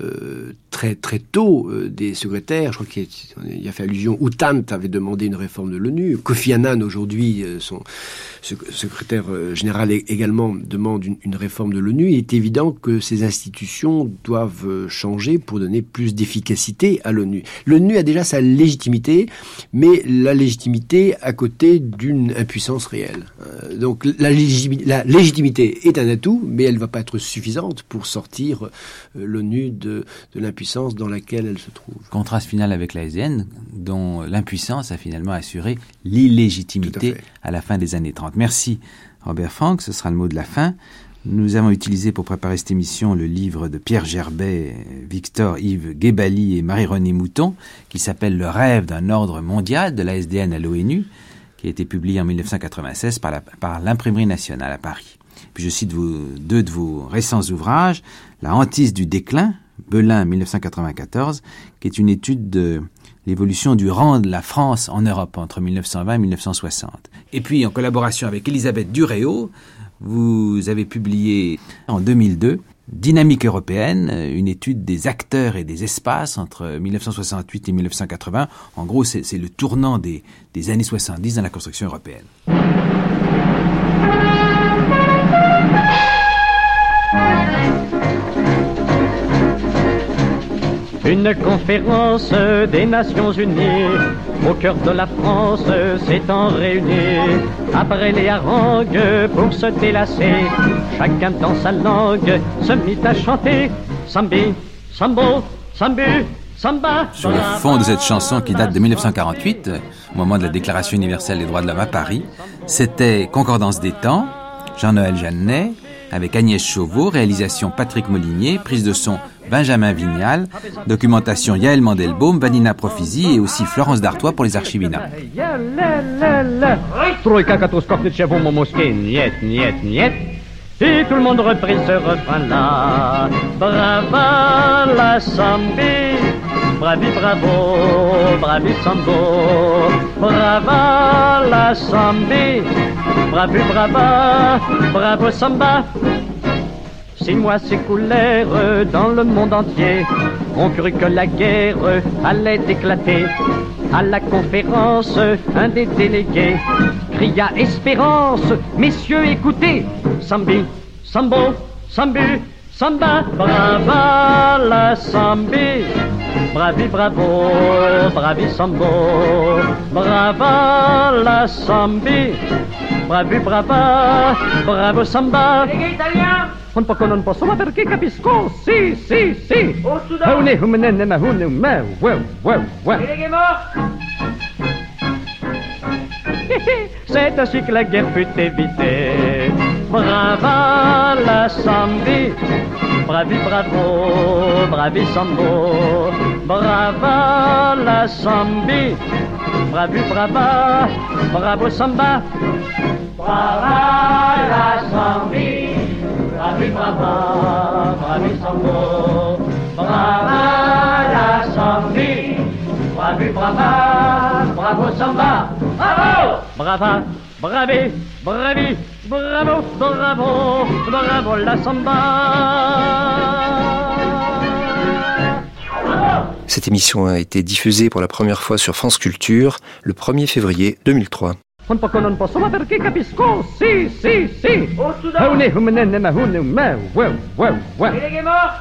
Speaker 4: euh, très très tôt, euh, des secrétaires, je crois qu'il y, a fait allusion, Outant avait demandé une réforme de l'ONU. Kofi Annan, aujourd'hui, euh, son secrétaire général également demande une, une réforme de l'ONU. Il est évident que ces institutions doivent changer pour donner plus d'efficacité à l'ONU. L'ONU a déjà sa légitimité, mais la légitimité à côté d'une impuissance réelle. donc la légitimité la légitimité est un atout, mais elle ne va pas être suffisante pour sortir euh, l'ONU de, l'impuissance dans laquelle elle se trouve.
Speaker 2: Contraste final avec la SDN, dont l'impuissance a finalement assuré l'illégitimité à, la fin des années 30. Merci Robert Franck, ce sera le mot de la fin. Nous avons utilisé pour préparer cette émission le livre de Pierre Gerbet, Victor Yves Guébali et Marie-Renée Mouton, qui s'appelle Le rêve d'un ordre mondial de la SDN à l'ONU qui a été publié en 1996 par l'Imprimerie nationale à Paris. Puis je cite deux de vos récents ouvrages, La hantise du déclin, Belin 1994, qui est une étude de l'évolution du rang de la France en Europe entre 1920 et 1960. Et puis, en collaboration avec Elisabeth Duréo, vous avez publié en 2002 Dynamique européenne, une étude des acteurs et des espaces entre 1968 et 1980. En gros, c'est le tournant des, des années 70 dans la construction européenne.
Speaker 10: Une conférence des Nations Unies au cœur de la France s'étant réunie. Après les harangues pour se délasser, chacun dans sa langue se mit à chanter Sambi, Sambo, Sambu, Samba.
Speaker 2: Sur le fond de cette chanson qui date de 1948, au moment de la Déclaration universelle des droits de l'homme à Paris, c'était Concordance des temps, Jean-Noël Jeannet, avec Agnès Chauveau, réalisation Patrick Molinier, prise de son Benjamin Vignal, documentation Yael Mandelbaum, Vanina Profisi et aussi Florence Dartois pour les Archivina.
Speaker 10: Et tout le monde ce. Brava la bravi bravo, bravi. Brava la bravi brava, bravo samba. Six mois s'écoulèrent dans le monde entier. On crut que la guerre allait éclater. À la conférence, un des délégués cria Espérance, messieurs, écoutez. Sambi, Sambo, Sambu, Samba, brava la Sambi. Bravi, bravo, bravi Sambo, brava la Sambi. Bravi, brava, bravo Samba. Un poco non posso, ma perché capisco? Sì, sì, sì. Oh, Hune, humene, ma hune, well, well, well. C'est ainsi que la guerre fut évitée. Brava la Sambi, bravi bravo, bravi Sambo. Brava la Sambi, bravi brava, bravo Samba. Bravo samba, bravo, brava, bravi, bravi, bravo, bravo, bravo la samba.
Speaker 1: Cette émission a été diffusée pour la première fois sur France Culture le 1er février 2003.
Speaker 10: Un poco non posso, ma perché capisco? Sì, sì, sì. Haune, humenene, mahune, me, well, well, well.
Speaker 11: Il est mort